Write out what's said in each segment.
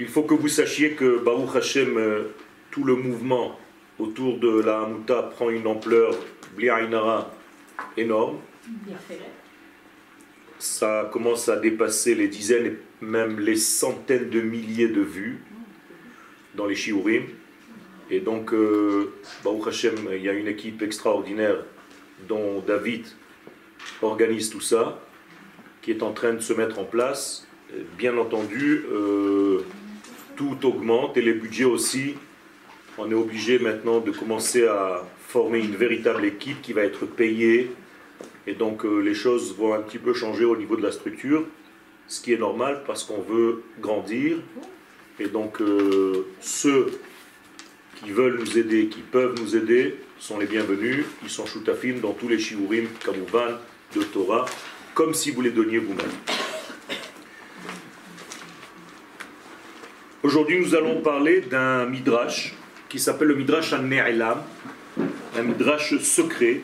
Il faut que vous sachiez que Baruch Hashem, euh, tout le mouvement autour de la Hamouta prend une ampleur bli'ainara énorme. Ça commence à dépasser les dizaines et même les centaines de milliers de vues dans les shiurim. Et donc, euh, Baruch Hashem, il y a une équipe extraordinaire dont David organise tout ça, qui est en train de se mettre en place. Bien entendu, euh, tout augmente et les budgets aussi. On est obligé maintenant de commencer à former une véritable équipe qui va être payée. Et donc euh, les choses vont un petit peu changer au niveau de la structure, ce qui est normal parce qu'on veut grandir. Et donc euh, ceux qui veulent nous aider, qui peuvent nous aider, sont les bienvenus. Ils sont shoutafim dans tous les shiurim, kamouvan, de Torah, comme si vous les donniez vous-même. Aujourd'hui, nous allons parler d'un midrash qui s'appelle le midrash an-Ne'elam, un midrash secret.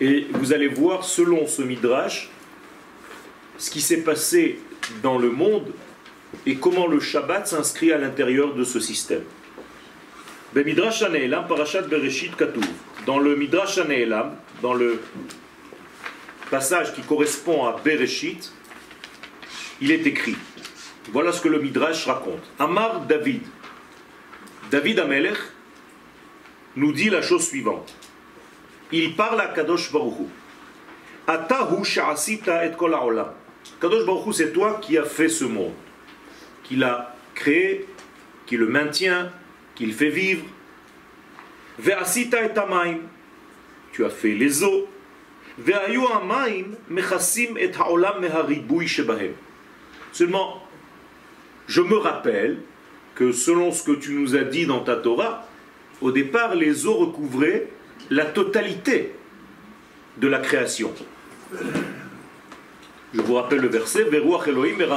Et vous allez voir, selon ce midrash, ce qui s'est passé dans le monde et comment le Shabbat s'inscrit à l'intérieur de ce système. Midrash parashat Bereshit Dans le Midrash Aneelam, dans le passage qui correspond à Bereshit, il est écrit. Voilà ce que le Midrash raconte. Amar David. David Amelech nous dit la chose suivante. Il parle à Kadosh Baruch Atahu sha'asita et kol Kadosh Baruch c'est toi qui as fait ce monde, qui l'a créé, qui le maintient, qu'il fait vivre. Ve'asita et amaim. Tu as fait les eaux. Ve'ayu amaim mechasim et ha'olam meharibui shebahem. Seulement, je me rappelle que selon ce que tu nous as dit dans ta Torah, au départ, les eaux recouvraient la totalité de la création. Je vous rappelle le verset Veruach Elohim al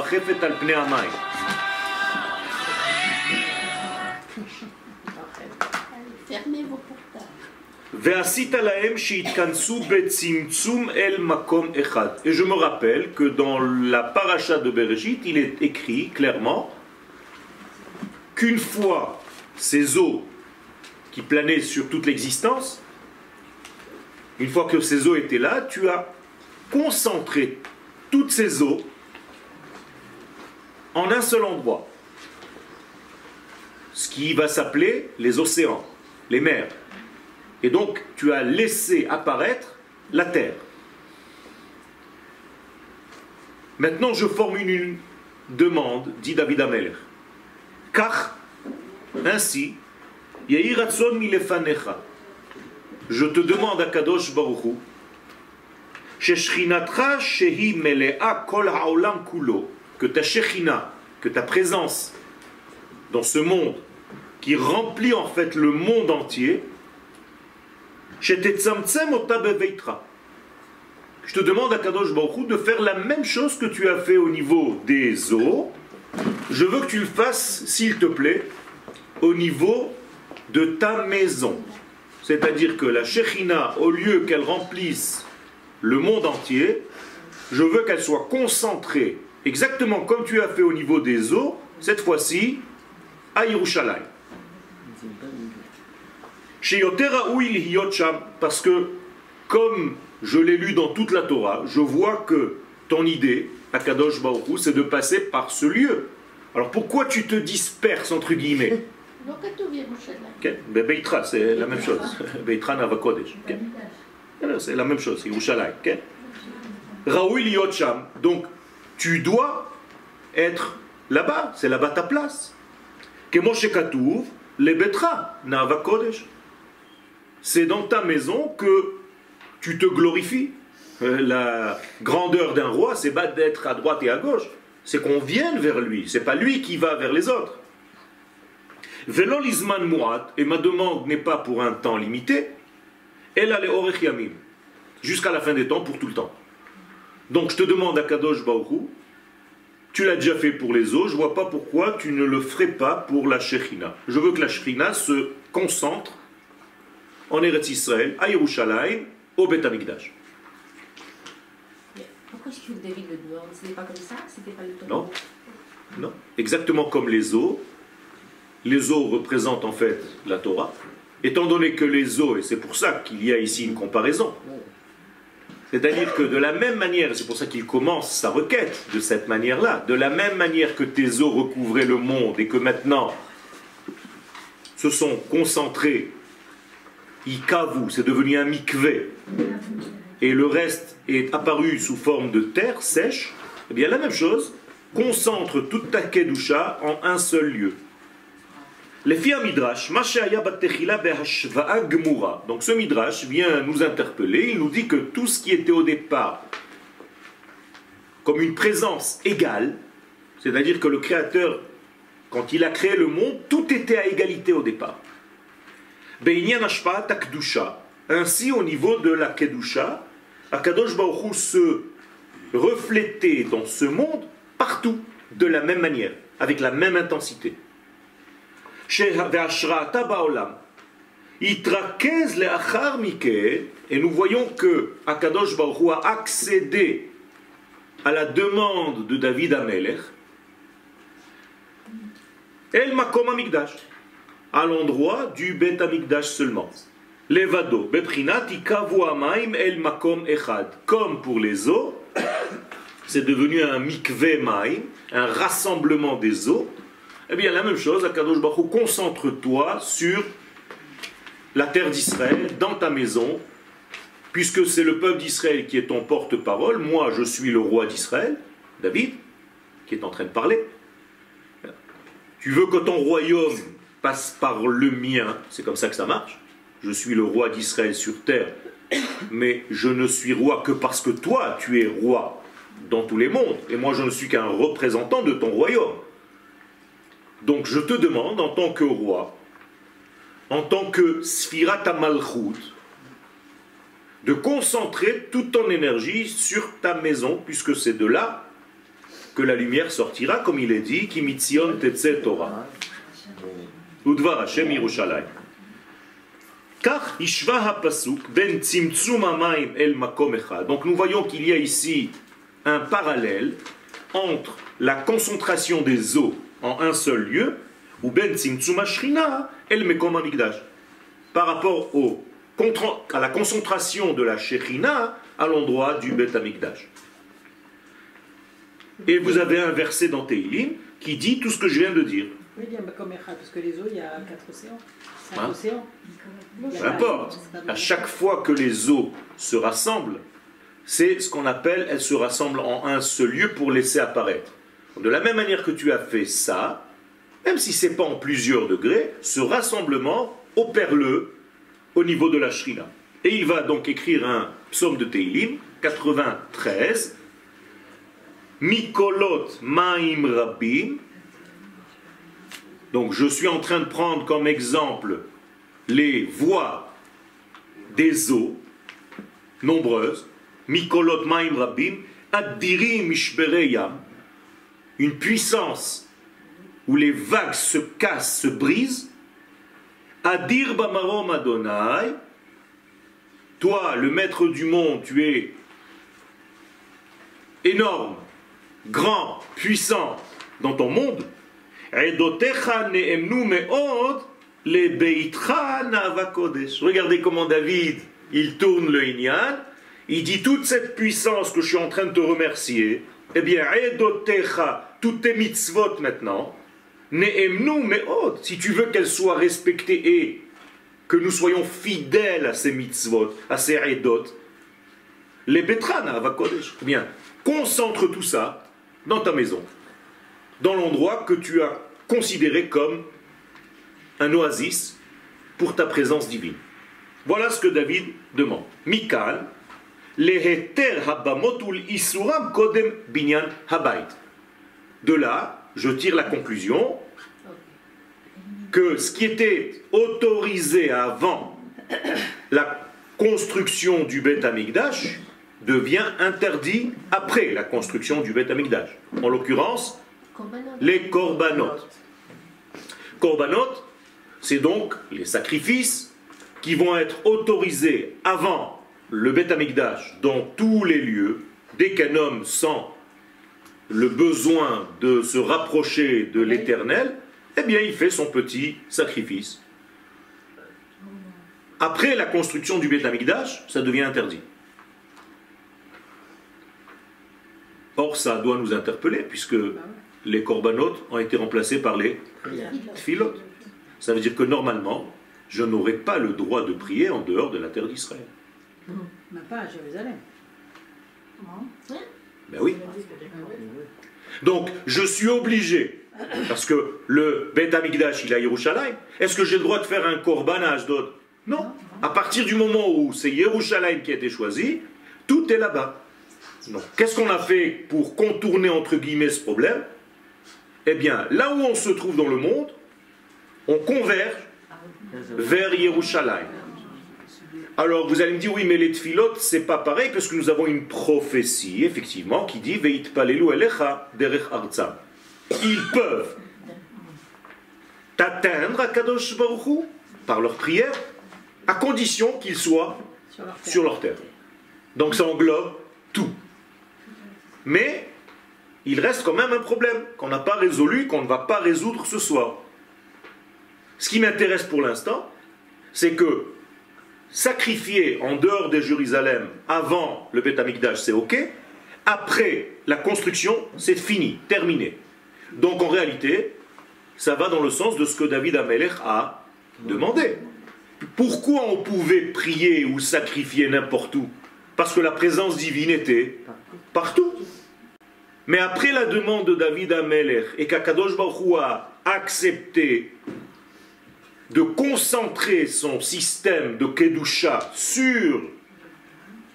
Et je me rappelle que dans la paracha de Bereshit, il est écrit clairement qu'une fois ces eaux qui planaient sur toute l'existence, une fois que ces eaux étaient là, tu as concentré toutes ces eaux en un seul endroit, ce qui va s'appeler les océans, les mers. Et donc, tu as laissé apparaître la terre. Maintenant, je formule une demande, dit David Ameler. Car, ainsi, je te demande à Kadosh Baruchu, que ta Shechina, que ta présence dans ce monde, qui remplit en fait le monde entier, je te demande à Kadosh Baruch de faire la même chose que tu as fait au niveau des eaux. Je veux que tu le fasses, s'il te plaît, au niveau de ta maison. C'est-à-dire que la Shechina, au lieu qu'elle remplisse le monde entier, je veux qu'elle soit concentrée, exactement comme tu as fait au niveau des eaux, cette fois-ci, à Yerushalayim. Parce que, comme je l'ai lu dans toute la Torah, je vois que ton idée, Akadosh Baruch c'est de passer par ce lieu. Alors pourquoi tu te disperses, entre guillemets? Beitra, c'est la même chose. Beitra Navakodesh. C'est la même chose, Yerushalayim. Raoui Yotcham. Donc, tu dois être là-bas, c'est là-bas ta place. Kemoshe Katouv, le Betra Navakodesh c'est dans ta maison que tu te glorifies. Euh, la grandeur d'un roi, c'est pas d'être à droite et à gauche, c'est qu'on vienne vers lui, c'est pas lui qui va vers les autres. Velolisman muat, et ma demande n'est pas pour un temps limité, elle a les yamim, jusqu'à la fin des temps, pour tout le temps. Donc je te demande à Kadosh Baoru, tu l'as déjà fait pour les eaux, je vois pas pourquoi tu ne le ferais pas pour la Shechina. Je veux que la Shechina se concentre en Eretz Israël, à Yerushalayim, au Beth Amikdash. Pourquoi est-ce que David le demande C'était pas comme ça? C'était pas le temps? Non. Non. Exactement comme les eaux. Les eaux représentent en fait la Torah. Étant donné que les eaux, et c'est pour ça qu'il y a ici une comparaison, c'est-à-dire que de la même manière, c'est pour ça qu'il commence sa requête de cette manière-là, de la même manière que tes eaux recouvraient le monde et que maintenant se sont concentrés, ikavu, c'est devenu un mikvé, et le reste est apparu sous forme de terre sèche, eh bien la même chose, concentre toute ta kedusha en un seul lieu. Les midrash, donc ce midrash vient nous interpeller, il nous dit que tout ce qui était au départ comme une présence égale, c'est-à-dire que le Créateur, quand il a créé le monde, tout était à égalité au départ. Ainsi, au niveau de la Kedusha, Akadosh Baruch se reflétait dans ce monde partout, de la même manière, avec la même intensité. Et nous voyons que Akadosh Baruch a accédé à la demande de David Amelech, El Makom Amigdash, à l'endroit du Bet Amigdash seulement. Levado, Beprinat, Amaim, El Makom Echad. Comme pour les eaux, c'est devenu un mikve maim, un rassemblement des eaux, eh bien, la même chose, Akadosh Baruch concentre-toi sur la terre d'Israël, dans ta maison, puisque c'est le peuple d'Israël qui est ton porte-parole. Moi, je suis le roi d'Israël, David, qui est en train de parler. Tu veux que ton royaume passe par le mien, c'est comme ça que ça marche. Je suis le roi d'Israël sur terre, mais je ne suis roi que parce que toi, tu es roi dans tous les mondes, et moi, je ne suis qu'un représentant de ton royaume. Donc je te demande, en tant que roi, en tant que Sfirat Malchut, de concentrer toute ton énergie sur ta maison, puisque c'est de là que la lumière sortira, comme il est dit, Kimitzion Tetze Torah. Ben Donc nous voyons qu'il y a ici un parallèle entre la concentration des eaux en un seul lieu, ou ben el mekom Par rapport à la concentration de la shrina à l'endroit du bet amigdash. Et vous avez un verset dans Teilim qui dit tout ce que je viens de dire. Oui, bien, comme parce que les eaux, il y a quatre océans. Cinq hein océans. Peu importe. À chaque fois que les eaux se rassemblent, c'est ce qu'on appelle, elles se rassemblent en un seul lieu pour laisser apparaître. De la même manière que tu as fait ça, même si ce n'est pas en plusieurs degrés, ce rassemblement opère-le au niveau de la shrina. Et il va donc écrire un psaume de Teilim, 93, Mikolot Maim Rabim. Donc je suis en train de prendre comme exemple les voies des eaux nombreuses, Mikolot Maim Rabim, Adirim Ishbereyam, une puissance où les vagues se cassent, se brisent, Adir Bamarom Adonai, toi, le maître du monde, tu es énorme, grand, puissant dans ton monde. Regardez comment David, il tourne le Inyan, il dit toute cette puissance que je suis en train de te remercier, eh bien, toutes tes mitzvot maintenant, Ne'emnu si tu veux qu'elles soient respectées et que nous soyons fidèles à ces mitzvot, à ces edot, les betrana va bien, concentre tout ça dans ta maison, dans l'endroit que tu as considéré comme un oasis pour ta présence divine. Voilà ce que David demande. Mikal, isuram kodem binyan habayit. De là, je tire la conclusion que ce qui était autorisé avant la construction du Beth Amikdash devient interdit après la construction du Beth Amikdash. En l'occurrence, les korbanot. Korbanot, c'est donc les sacrifices qui vont être autorisés avant le Beth Amikdash dans tous les lieux, dès qu'un homme sent le besoin de se rapprocher de l'éternel, eh bien il fait son petit sacrifice. Après la construction du Beth Amikdash, ça devient interdit. Or, ça doit nous interpeller, puisque les corbanotes ont été remplacés par les tfilot. Ça veut dire que normalement, je n'aurai pas le droit de prier en dehors de la terre d'Israël. Mais pas à Jérusalem. Ben oui. Donc, je suis obligé, parce que le Beth Amikdash, il est à Yerushalayim. Est-ce que j'ai le droit de faire un korbanage d'autre Non. À partir du moment où c'est Yerushalayim qui a été choisi, tout est là-bas. Qu'est-ce qu'on a fait pour contourner, entre guillemets, ce problème? Eh bien, là où on se trouve dans le monde, on converge vers Yerushalayim. Alors vous allez me dire, oui, mais les tfilotes, c'est pas pareil, parce que nous avons une prophétie, effectivement, qui dit Veit palelu elecha derech arza. Ils peuvent t'atteindre à Kadosh Baruch par leur prière, à condition qu'ils soient Sur leur terre. sur leur terre. Donc ça englobe tout. Mais il reste quand même un problème qu'on n'a pas résolu, qu'on ne va pas résoudre ce soir. Ce qui m'intéresse pour l'instant, c'est que sacrifier en dehors de Jérusalem avant le Amikdash, c'est ok. Après la construction, c'est fini, terminé. Donc en réalité, ça va dans le sens de ce que David Amelech a demandé. Pourquoi on pouvait prier ou sacrifier n'importe où? Parce que la présence divine était partout. Mais après la demande de David Amelech et qu'Akadosh Baruch a accepté de concentrer son système de Kedusha sur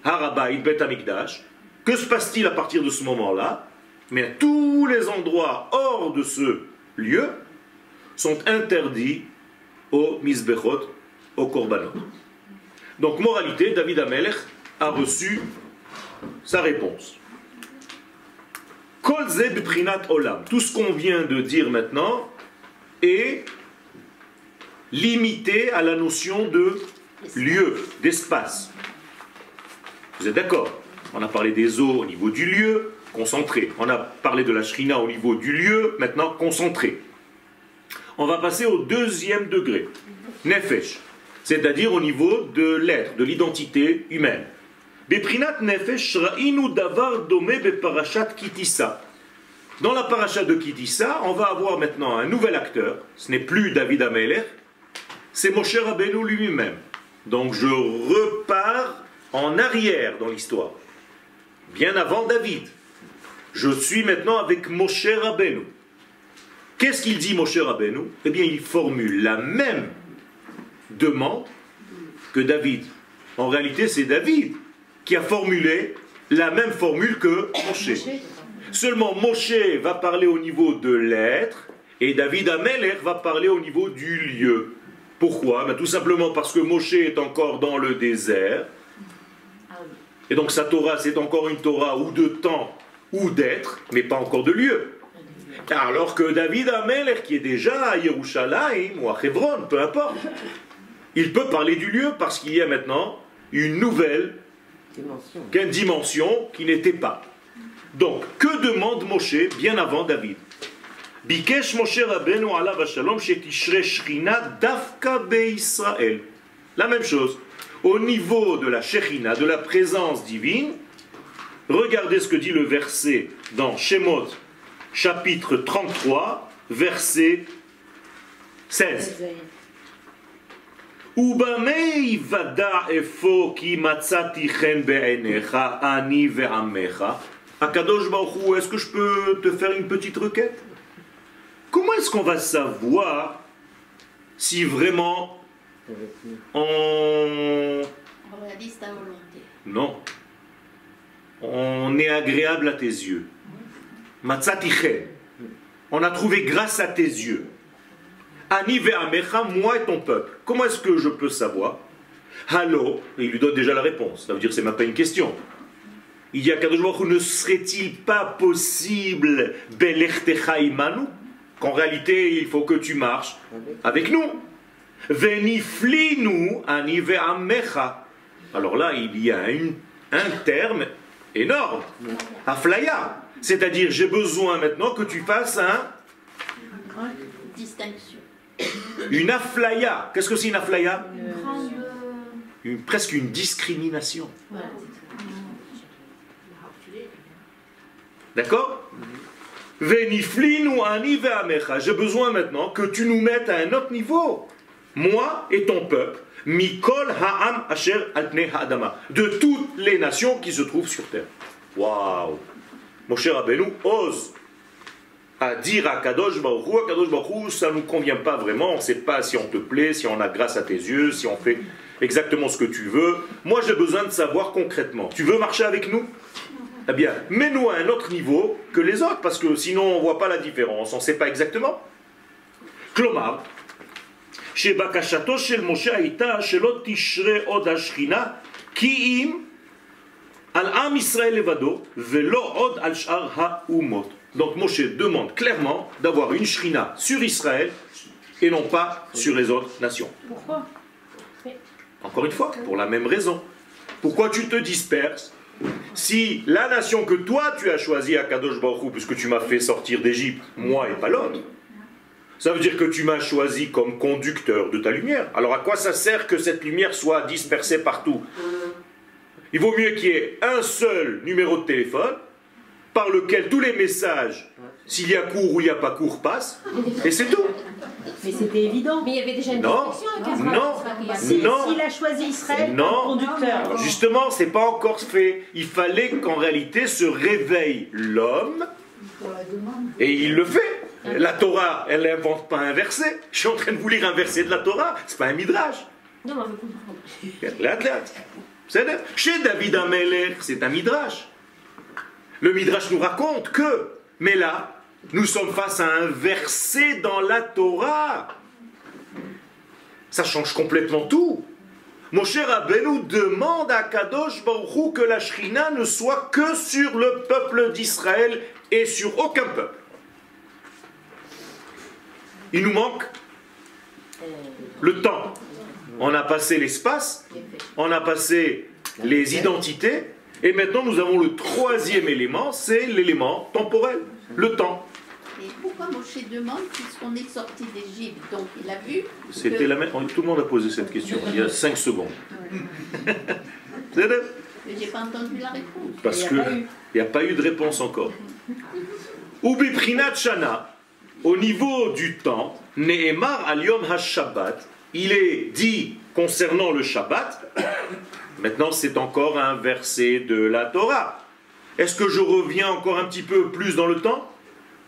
Harabait, Bet Amikdash, que se passe-t-il à partir de ce moment-là? Mais tous les endroits hors de ce lieu sont interdits aux Misbechot, aux Korbanot. Donc, moralité, David Amelech a reçu sa réponse. Olam. Tout ce qu'on vient de dire maintenant est limité à la notion de lieu, d'espace. Vous êtes d'accord? On a parlé des eaux au niveau du lieu, concentré. On a parlé de la shrina au niveau du lieu, maintenant concentré. On va passer au deuxième degré, nefesh, c'est-à-dire au niveau de l'être, de l'identité humaine. Beprinat nefesh ra'inu davar dome beparashat kitissa. Dans la paracha de Kitissa, on va avoir maintenant un nouvel acteur. Ce n'est plus David Ameler, c'est Moshe Rabbeinu lui-même. Donc je repars en arrière dans l'histoire, bien avant David. Je suis maintenant avec Moshe Rabbeinu. Qu'est-ce qu'il dit Moshe Rabbeinu? Eh bien, il formule la même demande que David. En réalité, c'est David qui a formulé la même formule que Moshe. Seulement, Moshe va parler au niveau de l'être et David Ameler va parler au niveau du lieu. Pourquoi? Ben, Tout simplement parce que Moshe est encore dans le désert. Et donc sa Torah, c'est encore une Torah ou de temps ou d'être, mais pas encore de lieu. Alors que David Ameler, qui est déjà à Yerushalayim ou à Hebron, peu importe, il peut parler du lieu parce qu'il y a maintenant une nouvelle Dimension. quelle dimension qui n'était pas. Donc, que demande Moshe bien avant David? Bikesh Moshe Rabbeinu alav shalom shetishre shrina dafka be'Israël. La même chose. Au niveau de la Shekhinah, de la présence divine, regardez ce que dit le verset dans Shemot, chapitre 33, verset 16. ובמה ודע אפוא כי מצאתי חן בעיניך, אני ועמך. Akadosh Baruch Hu, est-ce que je peux te faire une petite requête Comment est-ce qu'on va savoir si vraiment Avec nous. on... On réalise ta volonté. Non. On est agréable à tes yeux. Matzati chen. On a trouvé grâce à tes yeux. Ani ve'amecha, moi et ton peuple. Comment est-ce que je peux savoir? Et il lui donne déjà la réponse. Ça veut dire que c'est même pas une question. Il dit à Kadosh Baruch ne serait-il pas possible imanu qu'en réalité il faut que tu marches avec nous? Veniflinu ani ve'amecha. Alors là, il y a un terme énorme. Aflaya. C'est-à-dire, j'ai besoin maintenant que tu fasses un, Distinction. Une aflaya. Qu'est-ce que c'est une aflaya. Une- Presque une discrimination. D'accord. J'ai besoin maintenant que tu nous mettes à un autre niveau. Moi et ton peuple. Mikol ha'am asher al pnei ha'adama. De toutes les nations qui se trouvent sur terre. Waouh Mon cher Rabbeinu ose à dire à Kadosh Baruch Hu, à Kadosh Baruch Hu, ça ne nous convient pas vraiment, on ne sait pas si on te plaît, si on a grâce à tes yeux, si on fait exactement ce que tu veux. Moi j'ai besoin de savoir concrètement. Tu veux marcher avec nous eh bien, mets-nous à un autre niveau que les autres, parce que sinon on ne voit pas la différence, on ne sait pas exactement. כלומר, שבקשתו של משה הייתה שלא תשרה עוד השכינה כי אם על עם ישראל לבדו ולא עוד על שאר האומות. donc Moshe demande clairement d'avoir une shrina sur Israël et non pas sur les autres nations. Pourquoi? Encore une fois, pour la même raison. Pourquoi tu te disperses si la nation que toi tu as choisie à Kadosh Baruch Hu, puisque tu m'as fait sortir d'Égypte, moi et pas l'autre, ça veut dire que tu m'as choisi comme conducteur de ta lumière. Alors à quoi ça sert que cette lumière soit dispersée partout? Il vaut mieux qu'il y ait un seul numéro de téléphone par lequel tous les messages, s'il y a cours ou il n'y a pas cours, passent, et c'est tout. Mais c'était évident. Mais il y avait déjà une Non. distinction avec Non. Ezra. Si, Non. S'il a choisi Israël Non. comme conducteur. Alors justement, c'est pas encore fait. Il fallait qu'en réalité se réveille l'homme et il le fait. La Torah, elle n'invente pas un verset. Je suis en train de vous lire un verset de la Torah. C'est pas un midrash. Non, mais. C'est Chez David Ameler, c'est un midrash. Le midrash nous raconte que, mais là, nous sommes face à un verset dans la Torah. Ça change complètement tout. Mon cher Rabbeinu demande à Kadosh Baruch Hu que la Shrina ne soit que sur le peuple d'Israël et sur aucun peuple. Il nous manque le temps. On a passé l'espace, on a passé les identités, et maintenant nous avons le troisième élément, c'est l'élément temporel, le temps. Et pourquoi Moshe demande, puisqu'on est sorti d'Égypte, donc il a vu C'était que- la même. Tout le monde a posé cette question il y a 5 secondes. Mais j'ai pas entendu la réponse. Parce Il y a que pas eu. il n'y a pas eu de réponse encore. Ubi Prinat Shana, au niveau du temps, Nehemar al Yom HaShabbat, il est dit concernant le Shabbat, maintenant c'est encore un verset de la Torah. Est-ce que je reviens encore un petit peu plus dans le temps?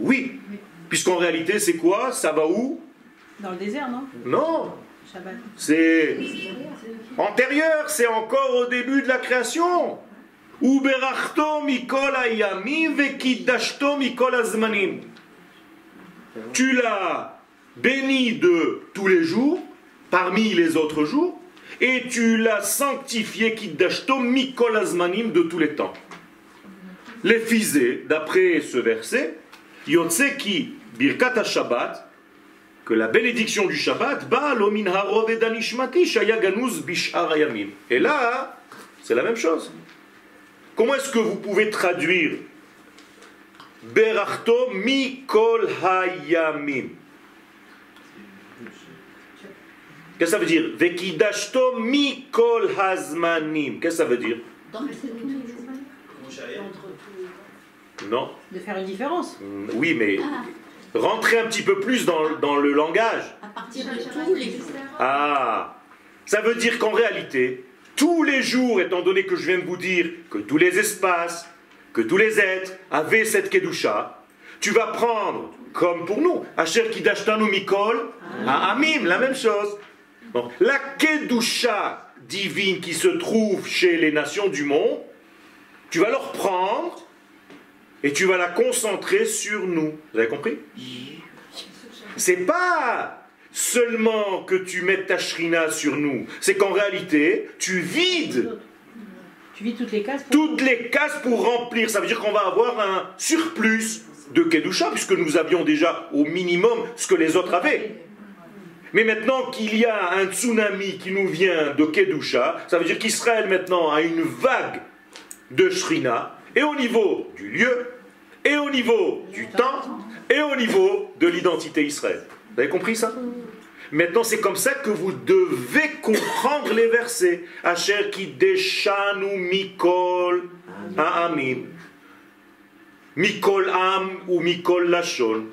Oui. Puisqu'en réalité, c'est quoi? Ça va où? Dans le désert, non? Non. Shabbat. C'est antérieur, c'est encore au début de la création. Tu l'as béni de tous les jours, parmi les autres jours, et tu l'as sanctifié kiddashto mikol azmanim de tous les temps. Les fisés, d'après ce verset, Yotseki birkat Shabbat, que la bénédiction du Shabbat, ba lo min harov edanishmati shaya ganuz bishar. Et là, c'est la même chose. Comment est-ce que vous pouvez traduire Berachto mikol hayamim? Qu'est-ce que ça veut dire Vekidashto mikol hazmanim. Qu'est-ce que ça veut dire Dans le Non De faire une différence. Mm, Oui, mais rentrez un petit peu plus dans, dans le langage. à partir de tous les jours. Ah, ça veut dire qu'en réalité, tous les jours, étant donné que je viens de vous dire que tous les espaces, que tous les êtres avaient cette kedusha, tu vas prendre, comme pour nous, Asher Kidashtanu Mikol, à Amim, la même chose. Donc, la kedusha divine qui se trouve chez les nations du monde, tu vas leur prendre et tu vas la concentrer sur nous. Vous avez compris? C'est pas seulement que tu mettes ta shrina sur nous, c'est qu'en réalité, tu vides Tu vis toutes les cases pour... toutes les cases pour remplir. Ça veut dire qu'on va avoir un surplus de Kedusha, puisque nous avions déjà au minimum ce que les autres avaient. Mais maintenant qu'il y a un tsunami qui nous vient de Kedusha, ça veut dire qu'Israël maintenant a une vague de Shrina, et au niveau du lieu, et au niveau du temps, et au niveau de l'identité Israël. Vous avez compris ça? Maintenant, c'est comme ça que vous devez comprendre les versets. Asher deshanu mikol ha'amim. Mikol am ou mikol lashon.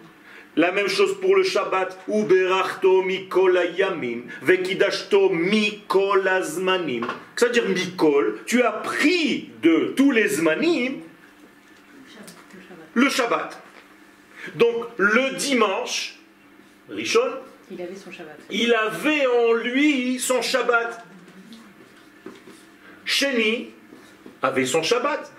La même chose pour le Shabbat. Uberachto mikol ayamim. Vekidashto mikol azmanim. C'est-à-dire mikol, tu as pris de tous les zmanim le Shabbat. Donc le dimanche, Rishon, Il avait son Shabbat. il avait en lui son Shabbat. Sheni avait son Shabbat.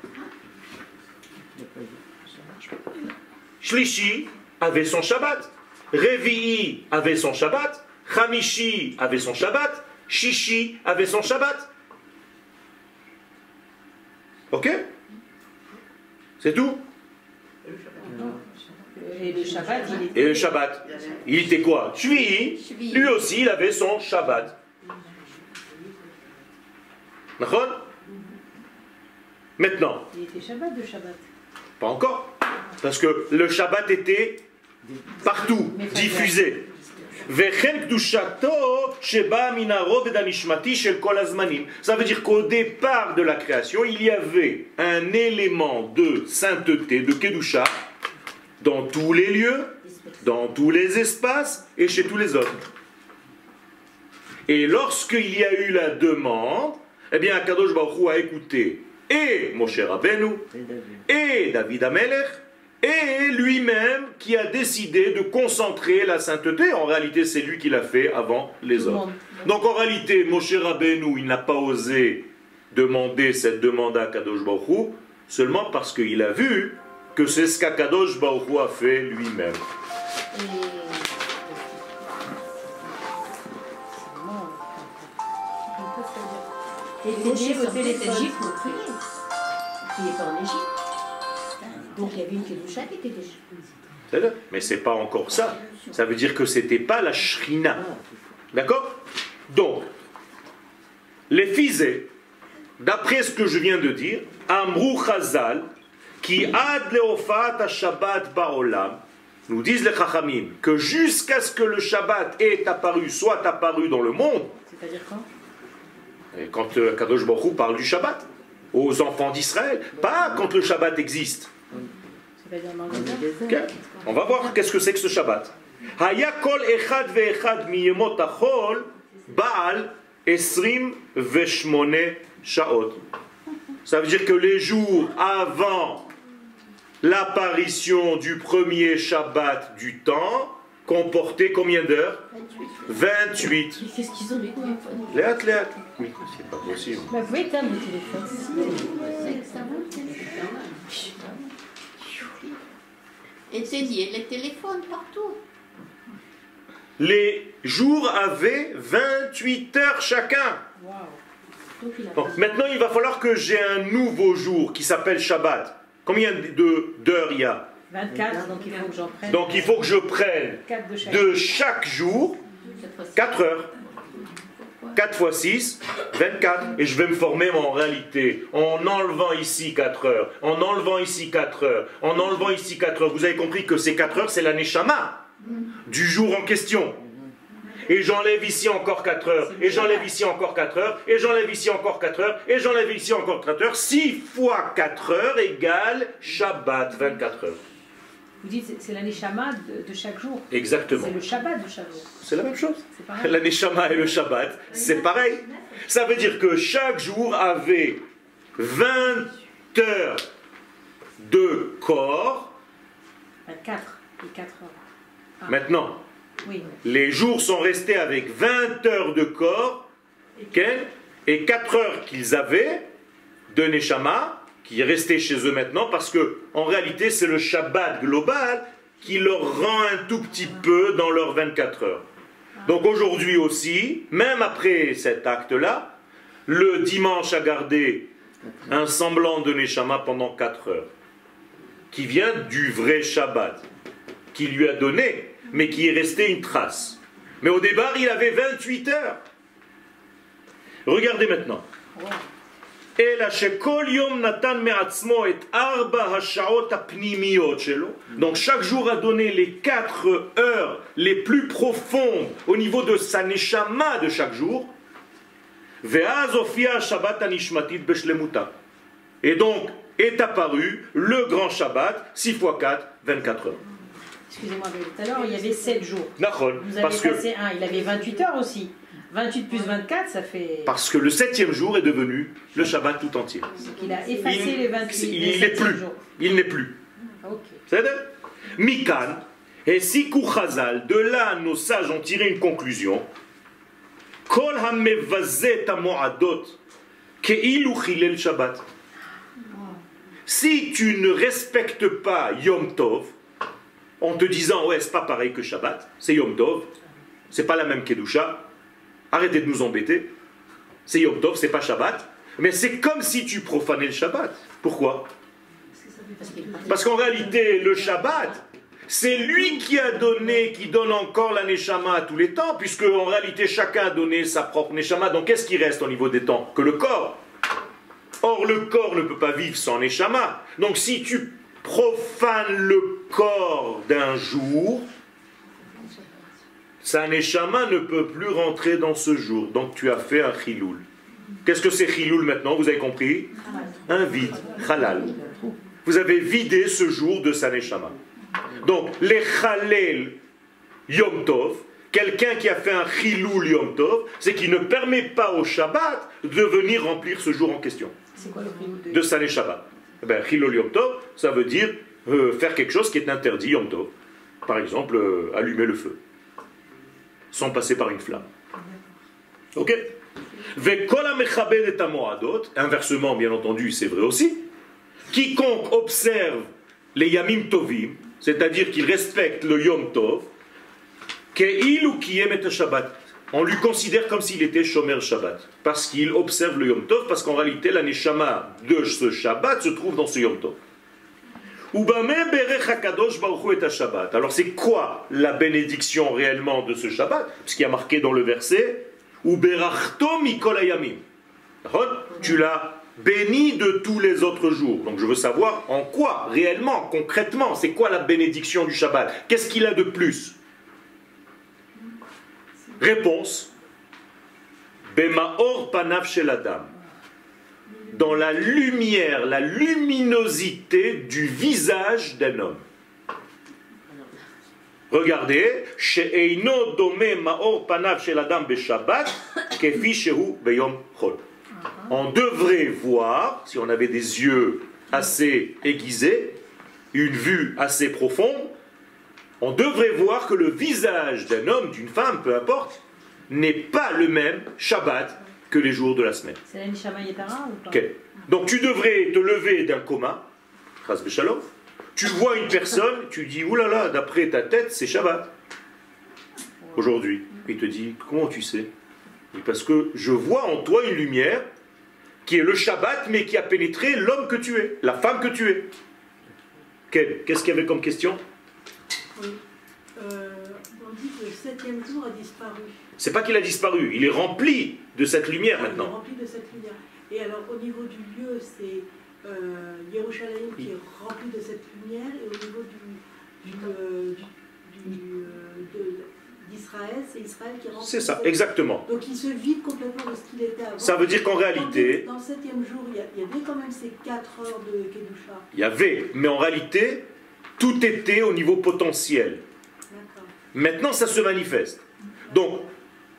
Shlishi avait son Shabbat. Revi'i avait son Shabbat. Hamishi avait son Shabbat. Shishi avait son Shabbat. Ok? C'est tout? Et le Shabbat, il était. Et le Shabbat Il était quoi? Shvi'i. Lui aussi, il avait son Shabbat. D'accord? Maintenant, Il était Shabbat de Shabbat. pas encore. Parce que le Shabbat était partout, diffusé. Ça veut dire qu'au départ de la création, il y avait un élément de sainteté, de kedusha, dans tous les lieux, dans tous les espaces et chez tous les hommes. Et lorsqu'il y a eu la demande, eh bien, Kadosh Baruch a écouté et Moshe Rabbeinu, et David Amelech, et lui-même qui a décidé de concentrer la sainteté. En réalité, c'est lui qui l'a fait avant les Tout le hommes. monde. Donc en réalité, Moshe Rabbeinu, il n'a pas osé demander cette demande à Kadosh Baruch Hu, seulement parce qu'il a vu que c'est ce qu'Akadosh Baruch Hu a fait lui-même. Et. Et Donc il y avait une Kedusha qui était déjà. Mais c'est pas encore ça. Ça veut dire que c'était pas la shrina. D'accord? Donc, les fisés, d'après ce que je viens de dire, Amrou Chazal, qui ad leofat Shabbat baolam, nous disent les Chachamim, que jusqu'à ce que le Shabbat est apparu, soit apparu dans le monde, C'est-à-dire quand? et quand euh, Kadosh Baruch Hu parle du Shabbat, aux enfants d'Israël, pas quand le Shabbat existe. On va voir qu'est-ce que c'est que ce Shabbat. Haya kol echad ve'echad miyemot achol Baal esrim veshmone shaot. Ça veut dire que les jours avant l'apparition du premier Shabbat du temps comportaient combien d'heures? 28. Mais qu'est-ce qu'ils ont les téléphones Léat, léat. Oui, c'est pas possible. Bah, vous éteindre le téléphone. Éteigner les téléphones partout. Les jours avaient 28 heures chacun. Waouh. Donc il a Bon, maintenant, il va falloir que j'ai un nouveau jour qui s'appelle Shabbat. Combien de- d'heures il y a 24, donc il faut que j'en prenne. Donc il faut que je prenne 4 de chaque. jour cette fois-ci. 4 heures. 4 fois 6, 24. Et je vais me former en réalité en enlevant ici 4 heures, en enlevant ici 4 heures, en enlevant ici 4 heures. Vous avez compris que ces 4 heures, c'est l'année Shama du jour en question. Et j'enlève ici encore 4 heures, et j'enlève ici encore 4 heures, et j'enlève ici encore 4 heures, et j'enlève ici encore 4 heures. 6 fois 4 heures égale Shabbat, 24 heures. Vous dites c'est- c'est l'année Shama de, de chaque jour. Exactement. C'est le Shabbat de chaque jour. C'est la même chose. C'est pareil. La Neshama et le Shabbat, c'est pareil. Ça veut dire que chaque jour avait 20 heures de corps. 24 et 4 heures. Ah, Maintenant, Oui. les jours sont restés avec 20 heures de corps et 4 heures qu'ils avaient de Neshama, qui est resté chez eux maintenant, parce que en réalité, c'est le Shabbat global qui leur rend un tout petit peu dans leurs 24 heures. Donc aujourd'hui aussi, même après cet acte-là, le dimanche a gardé un semblant de Neshama pendant 4 heures, qui vient du vrai Shabbat, qui lui a donné, mais qui est resté une trace. Mais au départ, il avait 28 heures. Regardez maintenant. Donc chaque jour a donné les quatre heures les plus profondes au niveau de sa neshama de chaque jour. Et donc est apparu le grand Shabbat, 6 x 4, 24 heures. Excusez-moi, tout à l'heure, il y avait 7 jours. Vous avez parce passé que... un, il avait 28 heures aussi. 28 plus 24, ça fait. parce que le septième jour est devenu le Shabbat tout entier. Donc il a effacé Il- les 28 il les n'est plus. jours. Il n'est plus. Ah, ok. C'est Mikan et Sikou Chazal, de là nos sages ont tiré une conclusion. Kol Shabbat. Si tu ne respectes pas Yom Tov, en te disant ouais c'est pas pareil que Shabbat, c'est Yom Tov, c'est pas la même Kedusha, arrêtez de nous embêter, c'est Yom Tov, c'est pas Shabbat, mais c'est comme si tu profanais le Shabbat. Pourquoi? Parce qu'en réalité, le Shabbat, c'est lui qui a donné, qui donne encore la Neshama à tous les temps, puisque en réalité, chacun a donné sa propre Neshama. Donc qu'est-ce qui reste au niveau des temps? Que le corps. Or, le corps ne peut pas vivre sans Neshama. Donc si tu profanes le corps d'un jour, sa Neshama ne peut plus rentrer dans ce jour. Donc tu as fait un chiloul. Qu'est-ce que c'est chiloul maintenant Vous avez compris? Un vide, halal vous avez vidé ce jour de sa neshama. Donc, les chalel Yom Tov, quelqu'un qui a fait un chiloul Yom Tov, c'est qu'il ne permet pas au Shabbat de venir remplir ce jour en question, C'est quoi le prix de sa neshama. Eh ben, chiloul Yom Tov, ça veut dire euh, faire quelque chose qui est interdit Yom Tov. Par exemple, euh, allumer le feu, sans passer par une flamme. Ok Inversement, bien entendu, c'est vrai aussi. Quiconque observe les Yamim Tovim, c'est-à-dire qu'il respecte le Yom Tov, qu'il ou qui aime Shabbat, on lui considère comme s'il était Shomer Shabbat, parce qu'il observe le Yom Tov, parce qu'en réalité, la Neshama de ce Shabbat se trouve dans ce Yom Tov. Ubame berech hakadosh baruch hu et ha-Shabbat. Alors c'est quoi la bénédiction réellement de ce Shabbat? Ce qui a marqué dans le verset Tu l'as béni de tous les autres jours. Donc je veux savoir en quoi, réellement, concrètement, c'est quoi la bénédiction du Shabbat? Qu'est-ce qu'il a de plus? Réponse Bemaor panav shel adam. Dans la lumière, la luminosité du visage d'un homme. Regardez, beyom. On devrait voir, si on avait des yeux assez aiguisés, une vue assez profonde, on devrait voir que le visage d'un homme, d'une femme, peu importe, n'est pas le même Shabbat que les jours de la semaine. C'est la Nishama Yetara ou pas? Ok. Donc tu devrais te lever d'un coma, tu vois une personne, tu dis, oulala, d'après ta tête, c'est Shabbat. Aujourd'hui. Il te dit, comment tu sais? Parce que je vois en toi une lumière qui est le Shabbat, mais qui a pénétré l'homme que tu es, la femme que tu es. Ken, Qu'est-ce qu'il y avait comme question? Oui. Euh, on dit que le septième jour a disparu. C'est pas qu'il a disparu, il est rempli de cette lumière Il est maintenant. rempli de cette lumière. Et alors, au niveau du lieu, c'est euh, Yerushalayim qui est rempli de cette lumière. Et au niveau du, du, euh, du- du, euh, de- d'Israël, c'est Israël qui est rempli. C'est ça, exactement. Donc, il se vide complètement de ce qu'il était avant. Ça veut dire qu'en réalité, Dans le septième jour, il y, a- il y avait quand même ces quatre heures de Kedusha. il y avait, mais en réalité, tout était au niveau potentiel. Maintenant, ça se manifeste. Donc,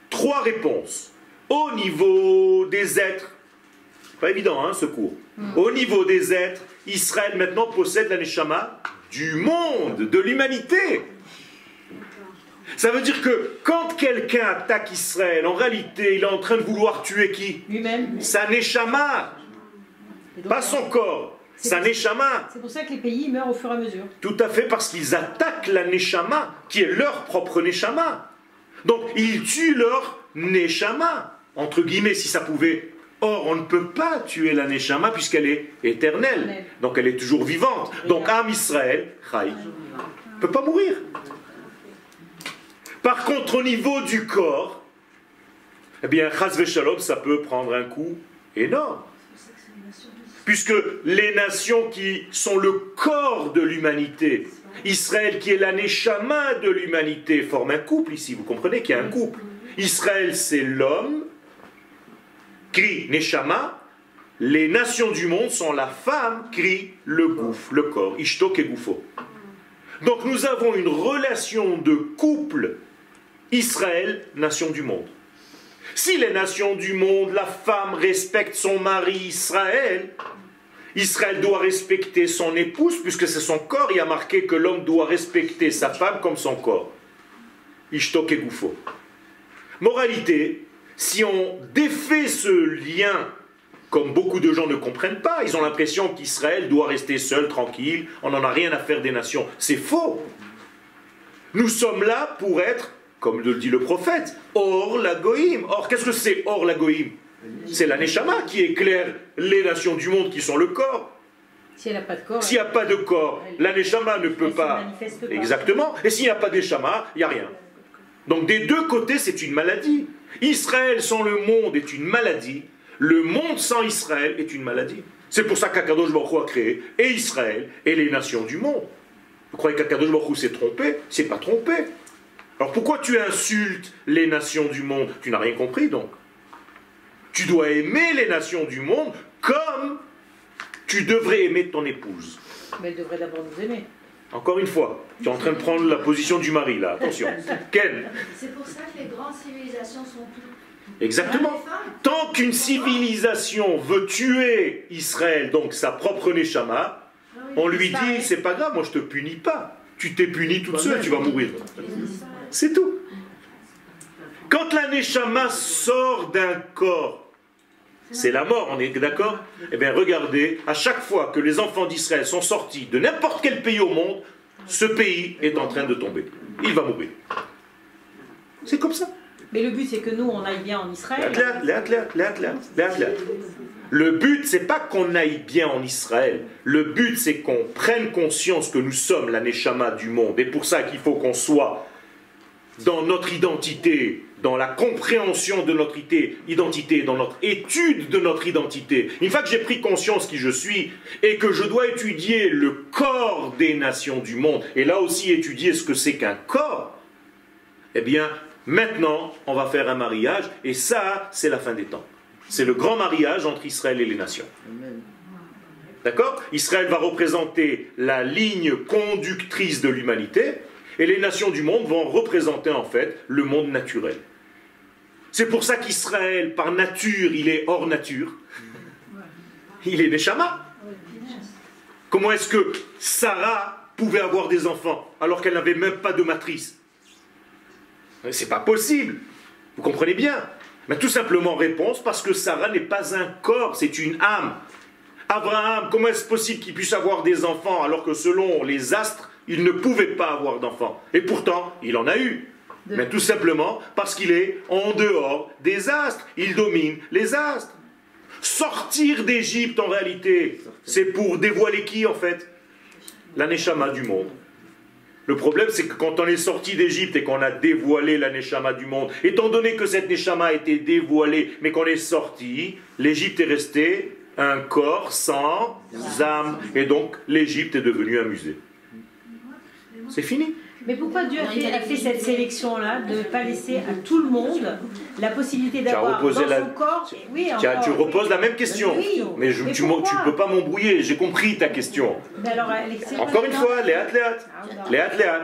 trois réponses. Au niveau des êtres, pas évident, hein, ce cours. Au niveau des êtres, Israël maintenant possède la Neshama du monde, de l'humanité. Ça veut dire que quand quelqu'un attaque Israël, en réalité, il est en train de vouloir tuer qui? Lui-même. Sa Neshama, pas son corps, sa Neshama. C'est pour ça que les pays meurent au fur et à mesure. Tout à fait parce qu'ils attaquent la Neshama, qui est leur propre Neshama. Donc ils tuent leur Neshama, entre guillemets, si ça pouvait. Or, on ne peut pas tuer la Neshama puisqu'elle est éternelle. Donc elle est toujours vivante. Donc Am Israël, Chai, ne peut pas mourir. Par contre, au niveau du corps, eh bien, Chaz Shalom, ça peut prendre un coup énorme. Puisque les nations qui sont le corps de l'humanité, Israël qui est la neshama de l'humanité, forment un couple ici. Vous comprenez qu'il y a un couple. Israël, c'est l'homme, cri neshama. Les nations du monde sont la femme, cri le gouffre, le corps, ishtok et gouffo. Donc nous avons une relation de couple Israël, nation du monde. Si les nations du monde, la femme respecte son mari Israël, Israël doit respecter son épouse puisque c'est son corps. Il y a marqué que l'homme doit respecter sa femme comme son corps. Ishtok et Goufo. Moralité, si on défait ce lien, comme beaucoup de gens ne comprennent pas, ils ont l'impression qu'Israël doit rester seul, tranquille, on n'en a rien à faire des nations. C'est faux. Nous sommes là pour être, comme le dit le prophète, Or la Goïm. Or, qu'est-ce que c'est Or la Goïm C'est la Neshama qui éclaire les nations du monde qui sont le corps. Si elle n'a pas de corps. S'il n'y a pas de corps, la Neshama ne peut pas. Exactement. Et s'il n'y a pas d'Eshama, il n'y a rien. Donc des deux côtés, c'est une maladie. Israël sans le monde est une maladie. Le monde sans Israël est une maladie. C'est pour ça qu'Akadosh Baruch a créé et Israël et les nations du monde. Vous croyez qu'Akadosh Baruch s'est trompé? C'est pas trompé. Alors pourquoi tu insultes les nations du monde? Tu n'as rien compris donc. Tu dois aimer les nations du monde comme tu devrais aimer ton épouse. Mais elle devrait d'abord nous aimer. Encore une fois, tu es en train de prendre la position du mari là, attention. Ken, C'est pour ça que les grandes civilisations sont toutes. exactement. Femmes. Tant qu'une civilisation veut tuer Israël, donc sa propre Neshama, Ah on lui dit c'est pas grave, moi je te punis pas. Tu t'es puni toute seule, tu vas mourir. C'est tout. Quand la Neshama sort d'un corps, c'est la mort, on est d'accord? Eh bien regardez, à chaque fois que les enfants d'Israël sont sortis de n'importe quel pays au monde, ce pays est en train de tomber. Il va mourir. C'est comme ça. Mais le but, c'est que nous, on aille bien en Israël. Le but, c'est pas qu'on aille bien en Israël. Le but, c'est qu'on prenne conscience que nous sommes la Neshama du monde. Et pour ça qu'il faut qu'on soit dans notre identité, dans la compréhension de notre ité- identité, dans notre étude de notre identité. Une fois que j'ai pris conscience qui je suis et que je dois étudier le corps des nations du monde, et là aussi étudier ce que c'est qu'un corps, eh bien, maintenant, on va faire un mariage, et ça, c'est la fin des temps. C'est le grand mariage entre Israël et les nations. D'accord? Israël va représenter la ligne conductrice de l'humanité, et les nations du monde vont représenter en fait le monde naturel. C'est pour ça qu'Israël, par nature, il est hors nature. Il est Neshama. Comment est-ce que Sarah pouvait avoir des enfants alors qu'elle n'avait même pas de matrice? C'est pas possible. Vous comprenez bien Mais tout simplement réponse parce que Sarah n'est pas un corps, c'est une âme. Abraham, comment est-ce possible qu'il puisse avoir des enfants alors que selon les astres, il ne pouvait pas avoir d'enfants Et pourtant, il en a eu. Mais tout simplement parce qu'il est en dehors des astres. Il domine les astres. Sortir d'Égypte, en réalité, c'est pour dévoiler qui, en fait? La Neshama du monde. Le problème, c'est que quand on est sorti d'Égypte et qu'on a dévoilé la Neshama du monde, étant donné que cette Neshama a été dévoilée, mais qu'on est sorti, l'Égypte est restée un corps sans âme. Et donc, l'Égypte est devenue un musée. C'est fini. Mais pourquoi Dieu a fait, a fait cette sélection-là de ne pas laisser à tout le monde la possibilité d'avoir dans la- son corps oui, Tiens, encore, tu oui. reposes la même question. Oui. Mais je- Mais tu ne peux pas m'embrouiller. J'ai compris ta question. Mais alors, Alexis, Encore une fois, Léat, Léat. Ah. Léat, Léat.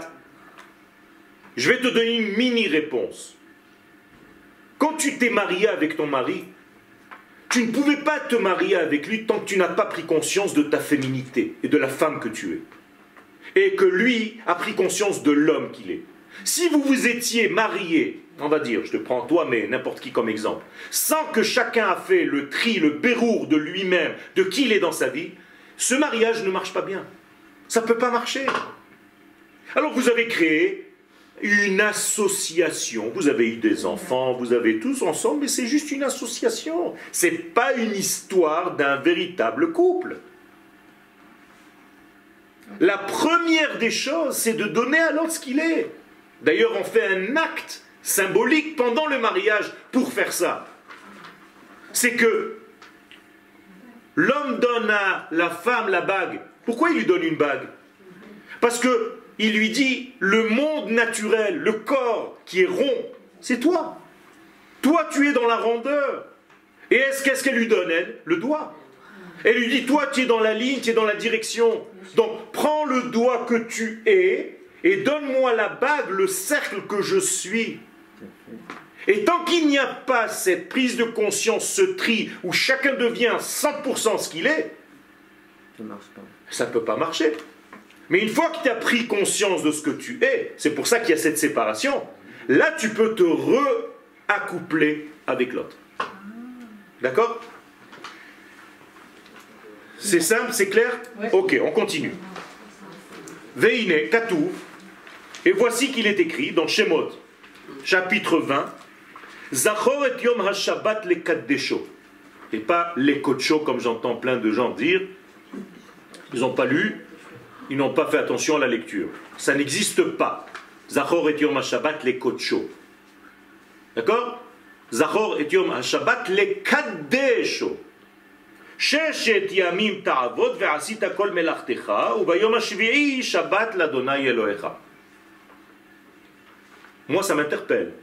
Je vais te donner une mini-réponse. Quand tu t'es marié avec ton mari, tu ne pouvais pas te marier avec lui tant que tu n'as pas pris conscience de ta féminité et de la femme que tu es. Et que lui a pris conscience de l'homme qu'il est. Si vous vous étiez marié, on va dire, je te prends toi, mais n'importe qui comme exemple, sans que chacun a fait le tri, le bérour de lui-même, de qui il est dans sa vie, ce mariage ne marche pas bien. Ça ne peut pas marcher. Alors vous avez créé une association, vous avez eu des enfants, vous avez tous ensemble, mais c'est juste une association. C'est pas une histoire d'un véritable couple. La première des choses, c'est de donner à l'autre ce qu'il est. D'ailleurs, on fait un acte symbolique pendant le mariage pour faire ça. C'est que L'homme donne à la femme la bague. Pourquoi il lui donne une bague? Parce que il lui dit le monde naturel, le corps qui est rond, c'est toi. Toi, tu es dans la rondeur. Et est-ce qu'est-ce qu'elle lui donne, elle? Le doigt. Elle lui dit, toi, tu es dans la ligne, tu es dans la direction. Donc, prends le doigt que tu es et donne-moi la bague, le cercle que je suis. Et tant qu'il n'y a pas cette prise de conscience, ce tri, où chacun devient 100% ce qu'il est, Ça marche pas. ça ne peut pas marcher. Mais une fois que tu as pris conscience de ce que tu es, c'est pour ça qu'il y a cette séparation, là tu peux te re-accoupler avec l'autre. D'accord? C'est simple, c'est clair Ouais. Ok, on continue. Veine, Katou, et voici qu'il est écrit dans Shemot, chapitre 20, Zachor et Yom HaShabbat le Kaddesho. Et pas les Kodsho, comme j'entends plein de gens dire. Ils n'ont pas lu, ils n'ont pas fait attention à la lecture. Ça n'existe pas. Zachor et Yom HaShabbat les Kodsho. D'accord? Zachor et Yom HaShabbat les Kaddesho. ששת ימים תעבוד ועשית כל מלאכתך, וביום השביעי שבת לאדוני אלוהיך. Moi, ça m'interpelle.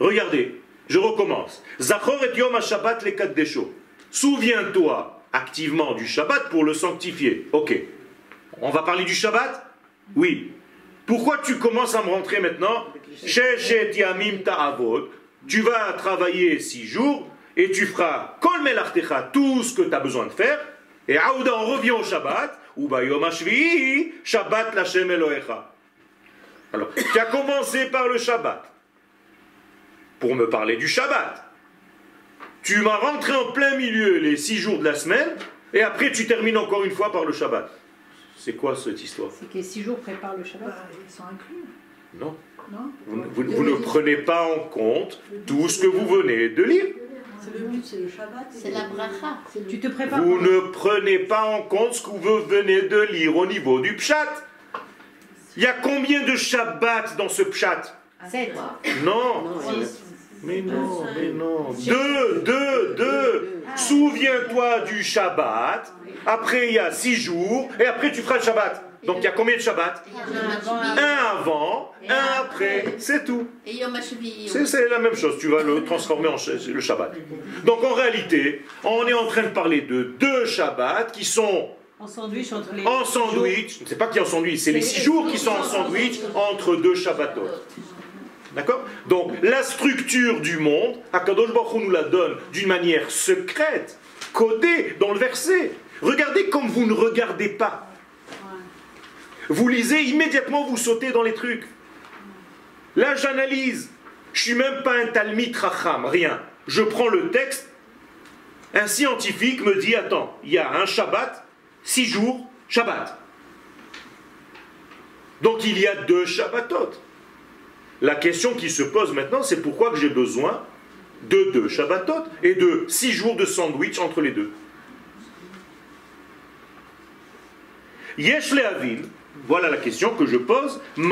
Regardez, je recommence. Zachor et Yom HaShabbat le Kaddesho. Souviens-toi activement du Shabbat pour le sanctifier. Ok. On va parler du Shabbat Oui. Pourquoi tu commences à me rentrer maintenant Sheshet Yamim Ta'avod. Tu vas travailler six jours et tu feras tout ce que tu as besoin de faire. Et Aouda, on revient au Shabbat. Ou Bayom Shabbat Lashem Elohecha. Alors, tu as commencé par le Shabbat pour me parler du Shabbat. Tu m'as rentré en plein milieu les six jours de la semaine et après tu termines encore une fois par le Shabbat. C'est quoi cette histoire? C'est que les six jours préparent le Shabbat. Bah, ils sont inclus, Non. non Vous, vous- vous ne prenez pas en compte tout ce que vous venez de lire. C'est le but, c'est le Shabbat. C'est la bracha. Tu te prépares. Vous ne prenez pas en compte ce que vous venez de lire au niveau du Pshat. Il y a combien de Shabbat dans ce Pshat? Sept. Non. Mais non, mais non. Deux, deux, deux. Souviens-toi du Shabbat. Après, il y a six jours. Et après, tu feras le Shabbat. Donc, il y a combien de Shabbat. Un avant, un après. C'est tout. C'est c'est la même chose. Tu vas le transformer en le Shabbat. Donc, en réalité, on est en train de parler de deux Shabbats qui sont En sandwich entre les. en sandwich. C'est pas qui est en sandwich, c'est les six jours qui sont en sandwich entre deux Shabbatot. D'accord? Donc, la structure du monde, Akadosh Baruch Hu nous la donne d'une manière secrète, codée dans le verset. Regardez comme vous ne regardez pas. Vous lisez, immédiatement vous sautez dans les trucs. Là, j'analyse. Je suis même pas un Talmid Racham, rien. Je prends le texte. Un scientifique me dit Attends, il y a un Shabbat, six jours, Shabbat. Donc il y a deux Shabbatot. La question qui se pose maintenant, c'est pourquoi j'ai besoin de deux Shabbatot et de six jours de sandwich entre les deux. Yesh le'avin, voilà la question que je pose. Tu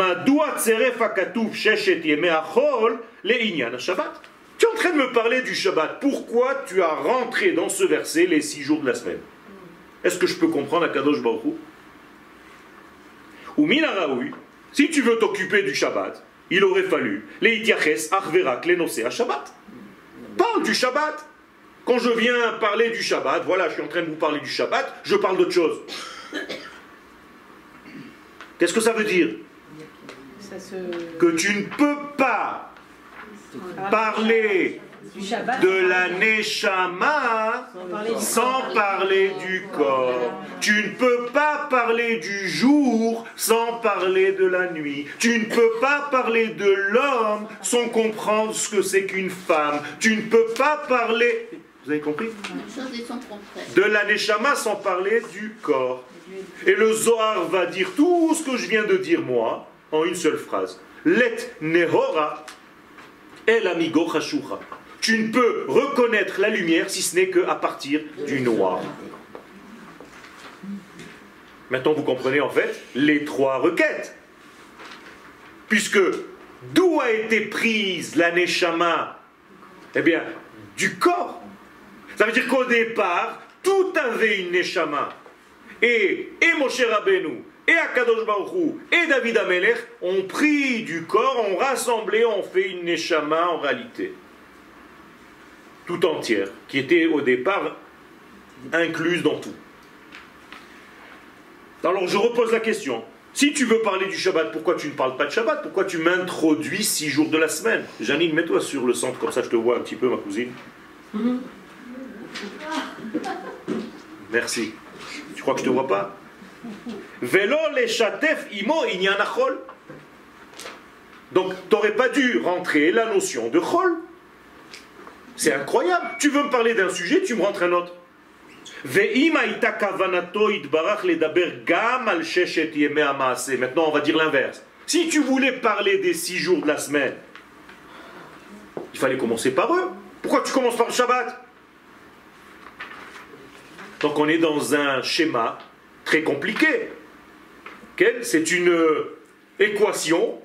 es en train de me parler du Shabbat. Pourquoi tu as rentré dans ce verset les six jours de la semaine? Est-ce que je peux comprendre à Kadosh Baruch Ou minaraoui, si tu veux t'occuper du Shabbat, il aurait fallu les itiaches achverak les à Shabbat. Parle du Shabbat. Quand je viens parler du Shabbat, voilà, je suis en train de vous parler du Shabbat, je parle d'autre chose. Qu'est-ce que ça veut dire Ça se. Que tu ne peux pas parler de la Neshama sans parler du corps. Tu ne peux pas parler du jour sans parler de la nuit. Tu ne peux pas parler de l'homme sans comprendre ce que c'est qu'une femme. Tu ne peux pas parler... Vous avez compris. De la Neshama sans parler du corps. Et le Zohar va dire tout ce que je viens de dire moi en une seule phrase. Let nehora el amigo chashucha. Tu ne peux reconnaître la lumière si ce n'est qu'à partir du noir. Maintenant, vous comprenez en fait les trois requêtes. Puisque d'où a été prise la neshama Eh bien, du corps. Ça veut dire qu'au départ, tout avait une Neshama. Et, et Moshe Rabbeinu, et Akadosh Baruch Hu, et David Amelech ont pris du corps, ont rassemblé, ont fait une Neshama en réalité. Tout entière, qui était au départ incluse dans tout. Alors je repose la question. Si tu veux parler du Shabbat, pourquoi tu ne parles pas de Shabbat? Pourquoi tu m'introduis six jours de la semaine? Janine, mets-toi sur le centre, comme ça je te vois un petit peu, ma cousine. Merci. Crois que je te vois pas Vélo les chatef imo. Donc, tu n'aurais pas dû rentrer la notion de chol. C'est incroyable. Tu veux me parler d'un sujet, tu me rentres un autre. Maintenant, on va dire l'inverse. Si tu voulais parler des six jours de la semaine, il fallait commencer par eux. Pourquoi tu commences par le Shabbat? Donc on est dans un schéma très compliqué. C'est une équation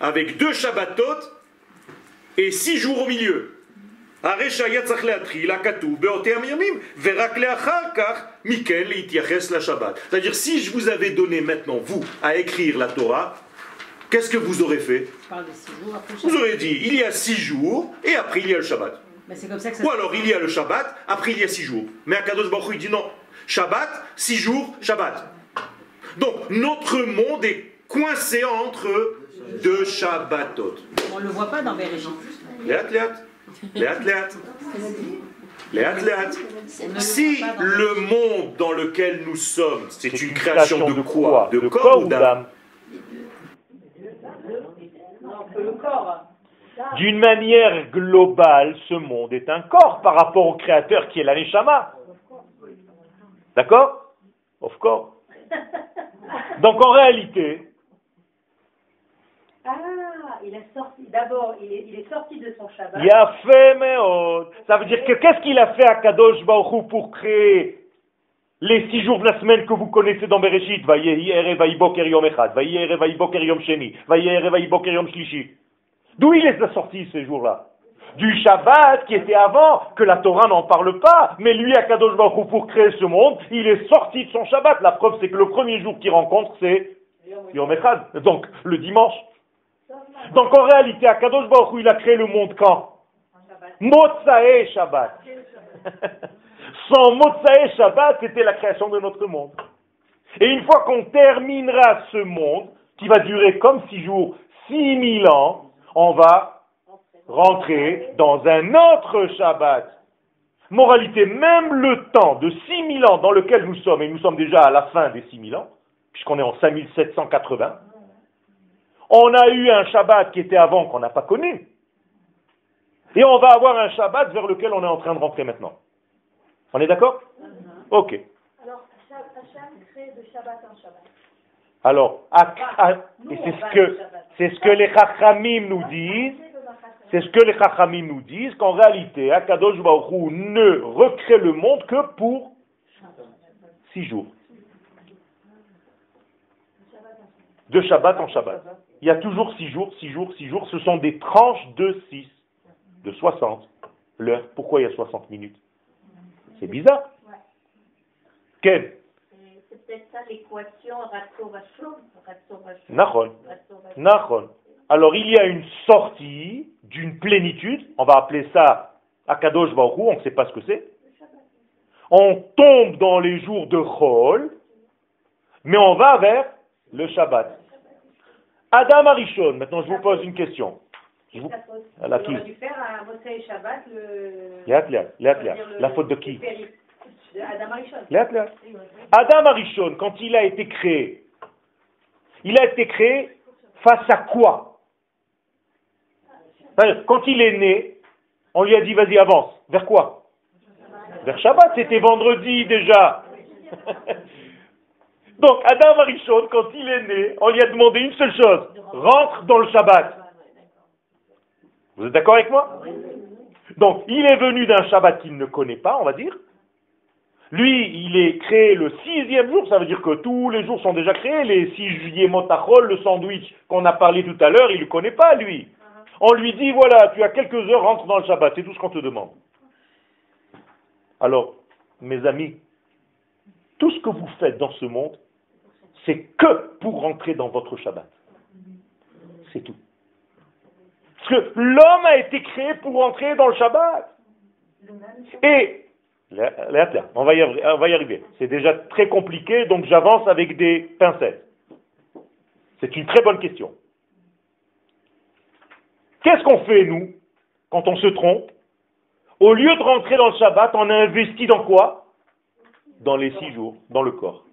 avec deux Shabbatot et six jours au milieu. C'est-à-dire, si je vous avais donné maintenant, vous, à écrire la Torah, qu'est-ce que vous aurez fait? Vous aurez dit, il y a six jours, et après il y a le Shabbat. Ou alors il y a le Shabbat, après il y a six jours. Mais Akadosh Baruch il dit non. Shabbat, six jours, Shabbat. Donc notre monde est coincé entre deux Shabbatot. On ne le voit pas dans Bereshit. Léat, léat. Léat, léat. Léat, léat. Si le monde dans lequel nous sommes, c'est une création de quoi De corps ou d'âme? D'une manière globale, ce monde est un corps par rapport au créateur qui est la Neshama. D'accord? Of course. Donc en réalité, Ah, il est sorti. D'abord, il est, il est sorti de son Shabbat. il a fait Meod. Ça veut dire que qu'est-ce qu'il a fait à Kadosh Baruch pour créer les six jours de la semaine que vous connaissez dans Bereshit? Vayehi Erev Vayiboker Yom Echad, Vayehi Erev Vayiboker Yom Sheni, Vayehi Erev Vayiboker Yom Shlishi. D'où il les a sortis ces jours-là? Du Shabbat qui était avant, que la Torah n'en parle pas. Mais lui, à Kadosh Baruch pour créer ce monde, il est sorti de son Shabbat. La preuve, c'est que le premier jour qu'il rencontre, c'est Yom Echad, donc le dimanche. Donc en réalité, Akadosh Baruch Hu, il a créé le monde quand? Motsae Shabbat. Sans Motsae Shabbat, c'était la création de notre monde. Et une fois qu'on terminera ce monde, qui va durer comme six jours, six mille ans, on va rentrer dans un autre Shabbat. Moralité, même le temps de six mille ans dans lequel nous sommes, et nous sommes déjà à la fin des six mille ans, puisqu'on est en 5780, on a eu un Shabbat qui était avant qu'on n'a pas connu. Et on va avoir un Shabbat vers lequel on est en train de rentrer maintenant. On est d'accord? Ok. Alors, Hacham crée de Shabbat en Shabbat. Alors, et c'est ce que c'est ce que les Chachamim nous disent. C'est ce que les Chachamim nous disent qu'en réalité, Akadosh ne recrée le monde que pour six jours. De Shabbat en Shabbat. Il y a toujours six jours, six jours, six jours. Ce sont des tranches de six, de 60. L'heure, pourquoi il y a 60 minutes? C'est bizarre. Quel C'est peut-être ça l'équation. Nachon. Nachon. Alors il y a une sortie d'une plénitude, on va appeler ça Akadosh Baruch on ne sait pas ce que c'est. On tombe dans les jours de Chol, mais on va vers le Shabbat. Adam Arishon, maintenant je vous pose une question. Je vous... Il La qui La faute de qui Adam Arishon. Quand il a été créé, il a été créé face à quoi? Quand il est né, on lui a dit vas-y avance. Vers quoi? Vers Shabbat, c'était vendredi déjà. Donc Adam Arishon, quand il est né, on lui a demandé une seule chose, rentre dans le Shabbat. Vous êtes d'accord avec moi? Donc il est venu d'un Shabbat qu'il ne connaît pas, on va dire. Lui, il est créé le sixième jour, ça veut dire que tous les jours sont déjà créés. Les six juillet motachol, le sandwich qu'on a parlé tout à l'heure, il ne le connaît pas, lui. On lui dit, voilà, tu as quelques heures, rentre dans le Shabbat, c'est tout ce qu'on te demande. Alors, mes amis, tout ce que vous faites dans ce monde, c'est que pour rentrer dans votre Shabbat. C'est tout. Parce que l'homme a été créé pour rentrer dans le Shabbat. Et, on va y arri- on va y arriver. C'est déjà très compliqué, donc j'avance avec des pincettes. C'est une très bonne question. Qu'est-ce qu'on fait, nous, quand on se trompe? Au lieu de rentrer dans le Shabbat, on a investi dans quoi? Dans les six jours, dans le corps.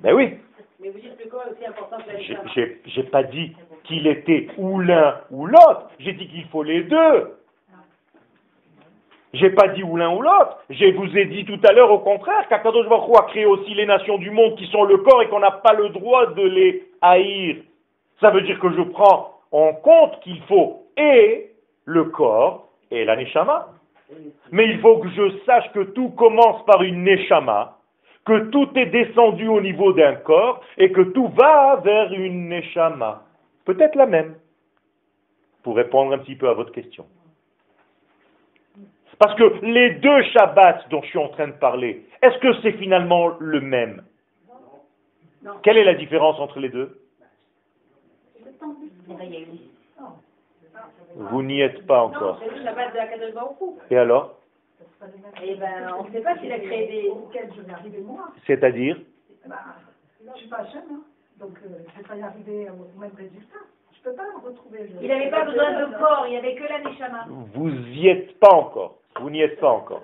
Ben oui, Mais vous dites que le corps est aussi important j'ai pas dit qu'il était ou l'un ou l'autre, j'ai dit qu'il faut les deux. J'ai pas dit ou l'un ou l'autre. Je vous ai dit tout à l'heure au contraire qu'Akadosh Baruch a créé aussi les nations du monde qui sont le corps et qu'on n'a pas le droit de les haïr. Ça veut dire que je prends en compte qu'il faut et le corps et la neshama. Mais il faut que je sache que tout commence par une neshama, que tout est descendu au niveau d'un corps et que tout va vers une neshama. Peut-être la même, pour répondre un petit peu à votre question. Parce que les deux Shabbats dont je suis en train de parler, est-ce que c'est finalement le même? Quelle est la différence entre les deux? Eh ben, Vous n'y êtes pas Non, encore. Et alors? Eh ben, on ne sait pas s'il a créé des... auquel je vais arriver moi. C'est-à-dire? Bah, je ne suis pas jeune, hein. donc euh, je ne vais pas y arriver au même résultat. Je ne peux pas me retrouver. je- Il n'avait pas besoin de corps, il n'y avait que la Neshama. Vous y êtes pas encore. Vous n'y êtes pas encore.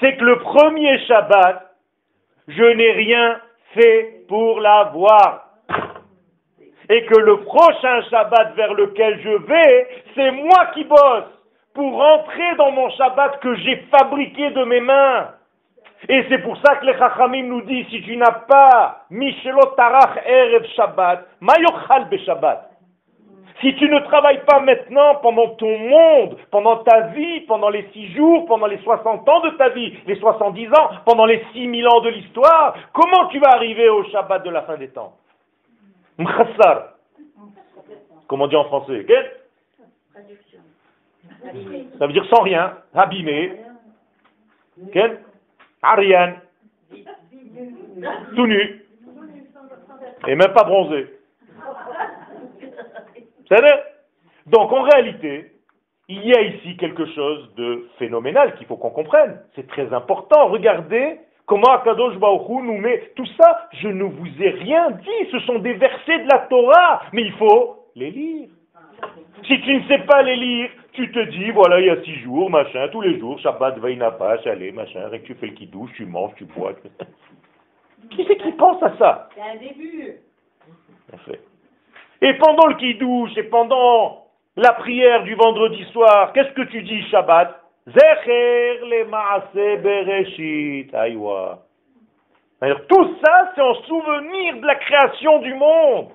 C'est que le premier Shabbat, je n'ai rien fait pour l'avoir. Et que le prochain Shabbat vers lequel je vais, c'est moi qui bosse pour rentrer dans mon Shabbat que j'ai fabriqué de mes mains. Et c'est pour ça que les Chachamim nous disent, si tu n'as pas Michelot Tarach Erev Shabbat, Mayochal Be Shabbat. Si tu ne travailles pas maintenant pendant ton monde, pendant ta vie, pendant les six jours, pendant les 60 ans de ta vie, les 70 ans, pendant les 6000 ans de l'histoire, comment tu vas arriver au Shabbat de la fin des temps? Mchassar. Comme on dit en français? Ça veut dire sans rien, abîmé. Ariane. Tout nu. Et même pas bronzé. Donc en réalité, il y a ici quelque chose de phénoménal qu'il faut qu'on comprenne. C'est très important. Regardez comment Akadosh Baruch Hu nous met tout ça. Je ne vous ai rien dit. Ce sont des versets de la Torah. Mais il faut les lire. Si tu ne sais pas les lire, tu te dis, voilà, il y a six jours, machin, tous les jours, Shabbat, Vainapa, allez, machin, et tu fais le kidouche, tu manges, tu bois. Qui c'est qui pense à ça? C'est un début. Bien fait. Et pendant le kidouche et pendant la prière du vendredi soir, qu'est-ce que tu dis Shabbat? Zecher le maase bereshit. Aïwa. Tout ça, c'est en souvenir de la création du monde.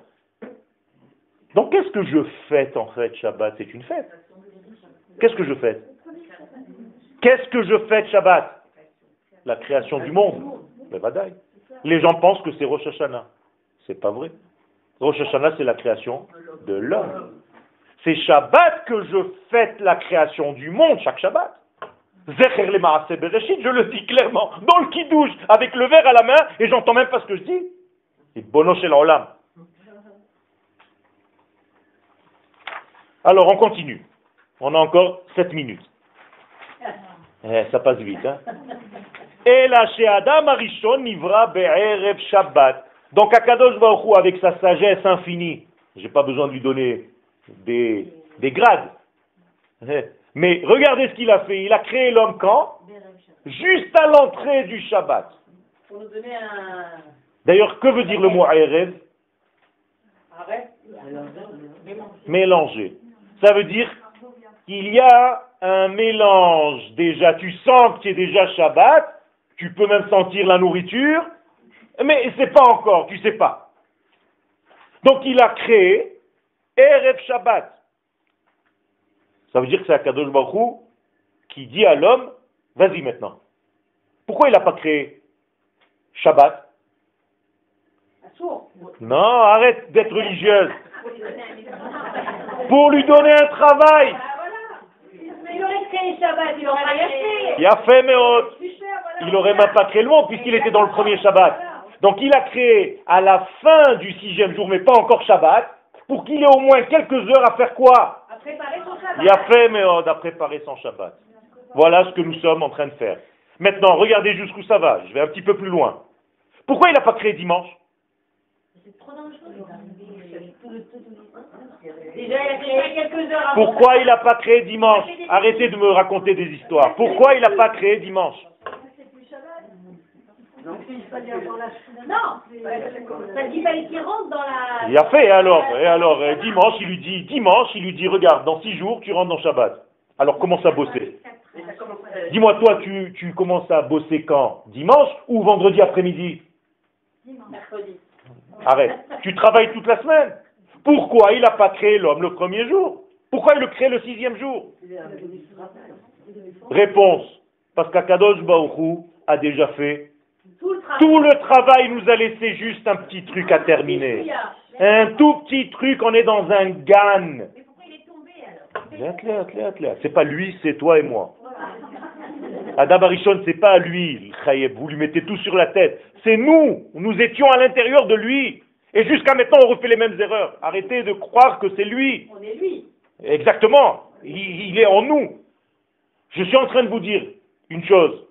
Donc qu'est-ce que je fête en fait Shabbat? C'est une fête. Qu'est-ce que je fête? Qu'est-ce que je fête Shabbat? La création du monde. Les gens pensent que c'est Rosh Hashanah. C'est pas vrai. Rosh Hashanah, c'est la création de l'homme. C'est Shabbat que je fête la création du monde, chaque Shabbat. Zecher le Maaseh Bereshit, je le dis clairement, dans le kidouche, avec le verre à la main, et j'entends même pas ce que je dis. C'est bono shel olam. Alors, on continue. On a encore 7 minutes. Eh, ça passe vite, hein. Et la Adam Arishon nivra be'erev Shabbat. Donc Akadosh Baruch Hu, avec sa sagesse infinie, j'ai pas besoin de lui donner des, des grades. Mais regardez ce qu'il a fait. Il a créé l'homme quand? Juste à l'entrée du Shabbat. D'ailleurs, que veut dire le mot Erev? Arrête. Mélanger. Ça veut dire qu'il y a un mélange déjà. Tu sens que c'est déjà Shabbat, tu peux même sentir la nourriture, mais c'est pas encore, tu sais pas. Donc il a créé Erev Shabbat. Ça veut dire que c'est Akadosh Baruch qui dit à l'homme, vas-y maintenant. Pourquoi il n'a pas créé Shabbat? Non, arrête d'être religieuse. Pour lui donner un travail. Mais il aurait créé premier Shabbat, il aurait rien fait. Il a fait, mais il n'aurait même pas créé le monde puisqu'il était dans le premier Shabbat. Donc il a créé à la fin du sixième jour, mais pas encore Shabbat, pour qu'il ait au moins quelques heures à faire quoi? À préparer son Shabbat. Il a fait, mais oh, à préparer son Shabbat. Voilà ce que nous sommes en train de faire. Maintenant, regardez jusqu'où ça va. Je vais un petit peu plus loin. Pourquoi il n'a pas créé dimanche? C'est trop dangereux. Déjà, il a créé quelques heures avant. Pourquoi il n'a pas créé dimanche? Arrêtez de me raconter des histoires. Pourquoi il n'a pas créé dimanche? La Non, parce qu'il fallait qu'il rentre dans la... Il a fait alors. Et alors, euh, dimanche, il lui dit, dimanche, il lui dit, regarde, dans six jours, tu rentres dans Shabbat. Alors commence à bosser. Dis-moi, toi, tu, tu commences à bosser quand? Dimanche ou vendredi après-midi? Mercredi. Arrête. Tu travailles toute la semaine. Pourquoi il n'a pas créé l'homme le premier jour? Pourquoi il le crée le sixième jour? Réponse. Parce qu'Akadosh Baruch a déjà fait Tout le travail. tout le travail, il nous a laissé juste un petit truc à terminer. Un tout petit truc, on est dans un gan. Mais pourquoi il est tombé alors. C'est pas lui, c'est toi et moi. Adam Arishon, c'est pas lui. Vous lui mettez tout sur la tête. C'est nous. Nous étions à l'intérieur de lui. Et jusqu'à maintenant, on refait les mêmes erreurs. Arrêtez de croire que c'est lui. On est lui. Exactement. Il, il est en nous. Je suis en train de vous dire une chose.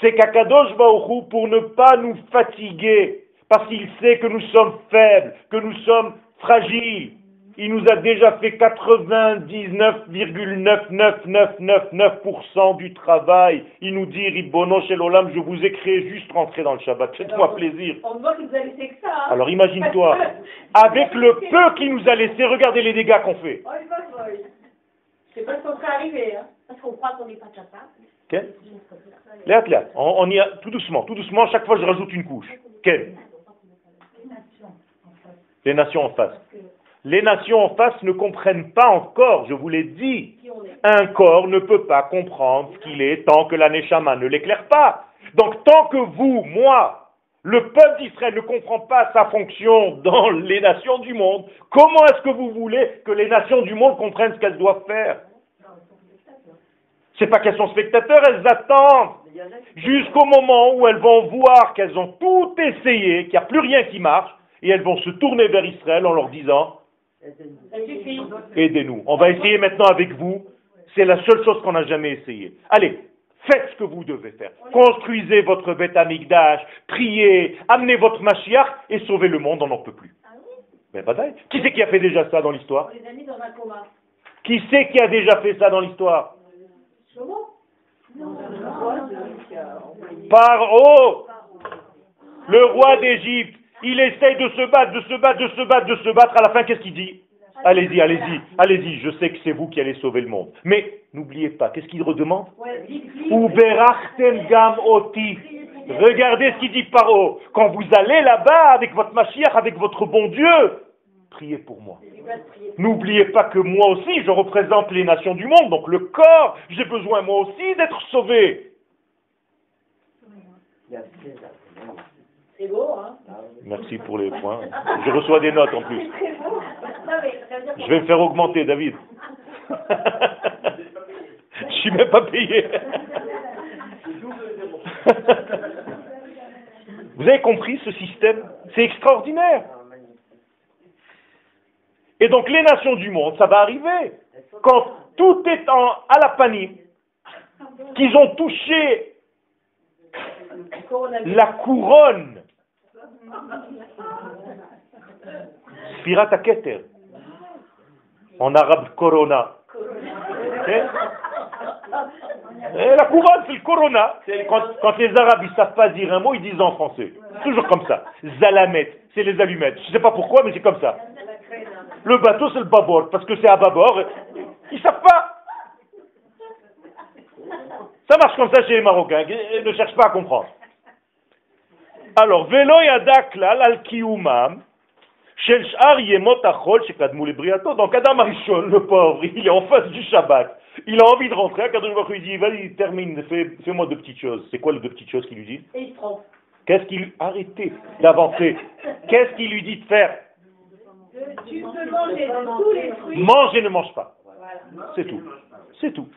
C'est qu'Akadosh Hu, pour ne pas nous fatiguer, parce qu'il sait que nous sommes faibles, que nous sommes fragiles, il nous a déjà fait 99,99999% du travail. Il nous dit, Olam, je vous ai créé juste rentrer dans le Shabbat. Faites-moi plaisir. On voit que ça. hein. Alors imagine-toi, avec le peu qu'il nous a laissé, regardez les dégâts qu'on fait. Oh, il va folle. C'est pas ce qu'on serait arrivé, hein. Parce qu'on croit qu'on n'est pas capable. Ken Léat, léat. On, on y a tout doucement, tout doucement. Chaque fois, je rajoute une couche. Ken Les nations en face. Les nations en face ne comprennent pas encore, je vous l'ai dit. Un corps ne peut pas comprendre ce qu'il est tant que la Neshama ne l'éclaire pas. Donc tant que vous, moi, le peuple d'Israël ne comprend pas sa fonction dans les nations du monde, comment est-ce que vous voulez que les nations du monde comprennent ce qu'elles doivent faire? C'est pas qu'elles sont spectateurs, elles attendent jusqu'au moment où elles vont voir qu'elles ont tout essayé, qu'il n'y a plus rien qui marche, et elles vont se tourner vers Israël en leur disant. Aidez-nous. On va essayer maintenant avec vous. C'est la seule chose qu'on n'a jamais essayé. Allez, faites ce que vous devez faire. Construisez votre bête amigdash, priez, amenez votre Mashiach et sauvez le monde, on n'en peut plus. Mais badaï. Qui c'est qui a fait déjà ça dans l'histoire? Qui c'est qui a déjà fait ça dans l'histoire? Paro, le roi d'Égypte. Il essaye de se battre, de se battre, de se battre, de se battre. À la fin, qu'est-ce qu'il dit? Allez-y, allez-y, allez-y. Je sais que c'est vous qui allez sauver le monde. Mais n'oubliez pas, qu'est-ce qu'il redemande. Uberachtem gam oti. Regardez ce qu'il dit Paro. Quand vous allez là-bas avec votre Mashiach, avec votre bon Dieu, priez pour moi. N'oubliez pas que moi aussi, je représente les nations du monde, donc le corps, j'ai besoin moi aussi d'être sauvé. C'est beau, hein Merci pour les points. Je reçois des notes en plus. Je vais me faire augmenter, David. Je suis même pas payé. Vous avez compris ce système? C'est extraordinaire. Et donc les nations du monde, ça va arriver. Quand tout est en, à la panique, qu'ils ont touché la couronne, Spirat Keter, en arabe Corona. La couronne, c'est le Corona. Quand, quand les Arabes ne savent pas dire un mot, ils disent en français. Toujours comme ça. Zalamet, c'est les allumettes. Je ne sais pas pourquoi, mais c'est comme ça. Le bateau, c'est le babord, parce que c'est à bâbord. Ils ne savent pas. Ça marche comme ça chez les Marocains. Ils ne cherchent pas à comprendre. Alors, Velo yadak lal al kiyumam, shel sh'ar yemot achol shekadmu lebriato. Donc, Adam Arishon, le pauvre, il est en face du Shabbat. Il a envie de rentrer. Akadosh Baruch Hu, il dit, vas-y, termine, fais, fais-moi deux petites choses. C'est quoi les deux petites choses qu'il lui dit Et il trompe. Qu'est-ce qu'il... Arrêtez d'avancer. Qu'est-ce qu'il lui dit de faire Tu peux manger tous les fruits. Mange et ne mange pas. C'est tout. C'est tout.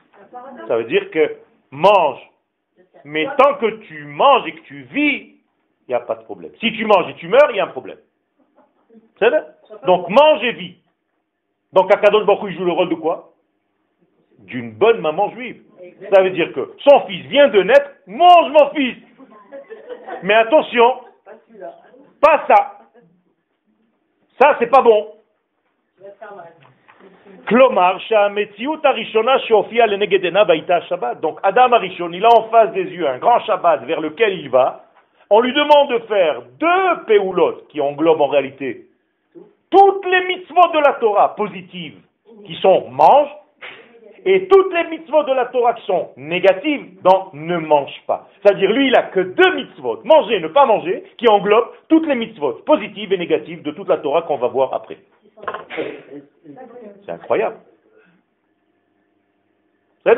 Ça veut dire que mange. Mais tant que tu manges et que tu vis, il n'y a pas de problème. Si tu manges et tu meurs, il y a un problème. C'est vrai Donc mange et vis. Donc Akadosh Baruch joue le rôle de quoi? D'une bonne maman juive. Ça veut dire que son fils vient de naître, mange mon fils. Mais attention, pas ça. Ça, c'est pas bon. Donc Adam Arishon, il a en face des yeux un grand Shabbat vers lequel il va. On lui demande de faire deux péoulotes qui englobent en réalité toutes les mitzvot de la Torah positives qui sont mange et toutes les mitzvot de la Torah qui sont négatives, donc ne mange pas. C'est-à-dire, lui, il a que deux mitzvot, manger, ne pas manger, qui englobent toutes les mitzvot positives et négatives de toute la Torah qu'on va voir après. C'est incroyable. C'est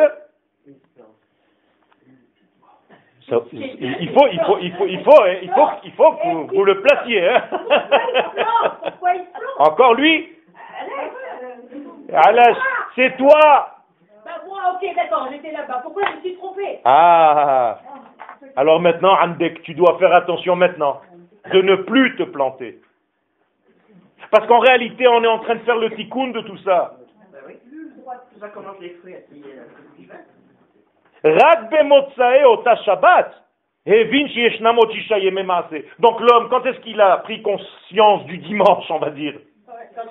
il faut, il faut, il faut, il faut, hein, il faut, il faut que vous, le placiez. Hein. Encore lui c'est toi bah, moi, ok, d'accord, j'étais là-bas. Pourquoi je me suis trompé? Ah Alors maintenant, Andek, tu dois faire attention maintenant de ne plus te planter. Parce qu'en réalité, on est en train de faire le tikkun de tout ça. Bah oui, ça commence les fruits à donc l'homme, quand est-ce qu'il a pris conscience du dimanche, on va dire?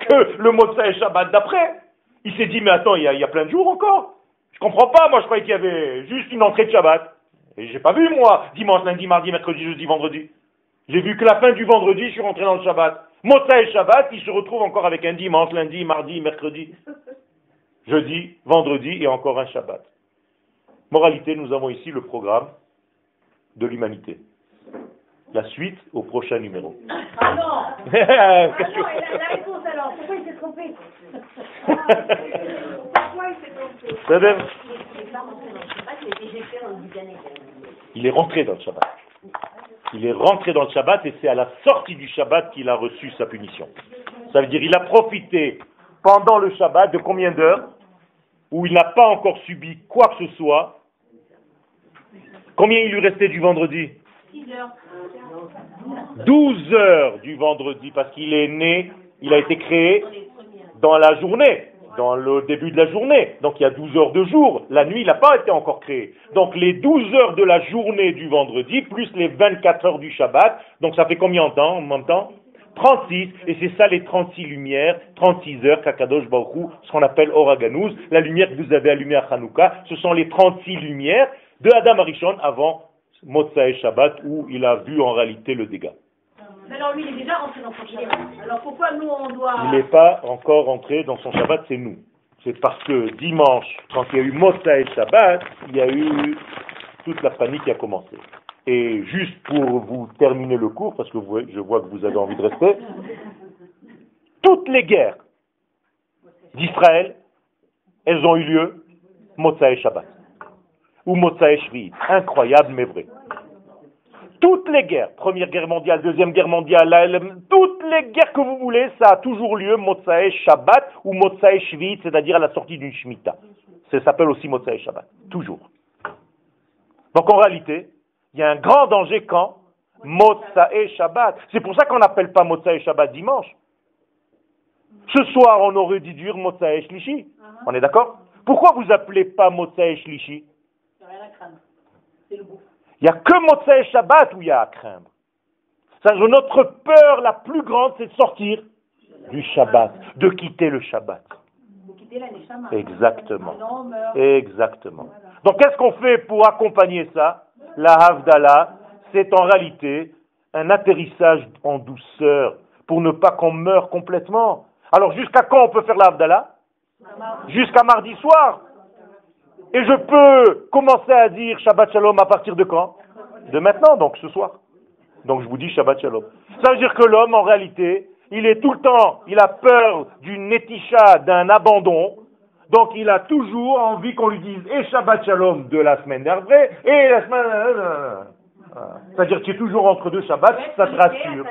Que le Motsai Shabbat d'après Il s'est dit, mais attends, il y, a, plein de jours encore. Je comprends pas, moi je croyais qu'il y avait juste une entrée de Shabbat. Et j'ai pas vu, moi, dimanche, lundi, mardi, mercredi, jeudi, vendredi. J'ai vu que la fin du vendredi, je suis rentré dans le Shabbat. Motsai Shabbat, il se retrouve encore avec un dimanche, lundi, mardi, mercredi, jeudi, vendredi et encore un Shabbat. Moralité, nous avons ici le programme de l'humanité. La suite au prochain numéro. Ah non ah non, la, réponse alors, pourquoi il s'est trompé Pourquoi il s'est trompé Il est rentré dans le Shabbat. Il est rentré dans le Shabbat et c'est à la sortie du Shabbat qu'il a reçu sa punition. Ça veut dire il a profité pendant le Shabbat de combien d'heures où il n'a pas encore subi quoi que ce soit Combien il lui restait du vendredi 12 heures du vendredi, parce qu'il est né, il a été créé dans la journée, dans le début de la journée. Donc il y a 12 heures de jour. La nuit, il n'a pas été encore créé. Donc les 12 heures de la journée du vendredi, plus les 24 heures du Shabbat, donc ça fait combien de temps en même temps 36, et c'est ça les 36 lumières, 36 heures, Kakadosh Baruch ce qu'on appelle Oraganouz, la lumière que vous avez allumée à Hanouka, ce sont les 36 lumières de Adam Arishon avant Motsae Shabbat où il a vu en réalité le dégât. alors lui, il est déjà rentré dans son Shabbat. Alors pourquoi nous, on doit... Il n'est pas encore rentré dans son Shabbat, c'est nous. C'est parce que dimanche, quand il y a eu Motsae Shabbat, il y a eu toute la panique qui a commencé. Et juste pour vous terminer le cours, parce que je vois que vous avez envie de rester, toutes les guerres d'Israël, elles ont eu lieu Motsae Shabbat ou Motsae Incroyable mais vrai. Toutes les guerres, Première Guerre mondiale, Deuxième Guerre mondiale, toutes les guerres que vous voulez, ça a toujours lieu Motsae Shabbat ou Motsae Shvit, c'est-à-dire à la sortie d'une Shemitah. Ça s'appelle aussi Motsae Shabbat. Toujours. Donc en réalité, il y a un grand danger quand Motsae Shabbat. C'est pour ça qu'on n'appelle pas Motsae Shabbat dimanche. Ce soir, on aurait dû dire Motsae Shlishi. On est d'accord? Pourquoi vous appelez pas Motsae Shlishi il n'y a que Motsai Shabbat où il y a à craindre. notre peur la plus grande, c'est de sortir du Shabbat, de quitter le Shabbat. Exactement. Exactement. Donc qu'est-ce qu'on fait pour accompagner ça? La Havdalah, c'est en réalité un atterrissage en douceur pour ne pas qu'on meure complètement. Alors jusqu'à quand on peut faire la Havdalah? Jusqu'à mardi soir. Et je peux commencer à dire Shabbat Shalom à partir de quand? De maintenant, donc ce soir. Donc je vous dis Shabbat Shalom. Ça veut dire que l'homme, en réalité, il est tout le temps, il a peur d'une éticha, d'un abandon. Donc il a toujours envie qu'on lui dise et Shabbat Shalom de la semaine d'après et la semaine... Euh, euh, euh. C'est-à-dire que tu es toujours entre deux Shabbats, ça te rassure.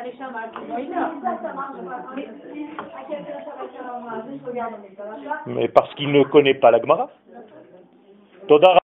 Mais parce qu'il ne connaît pas la Gemara. תודה רבה.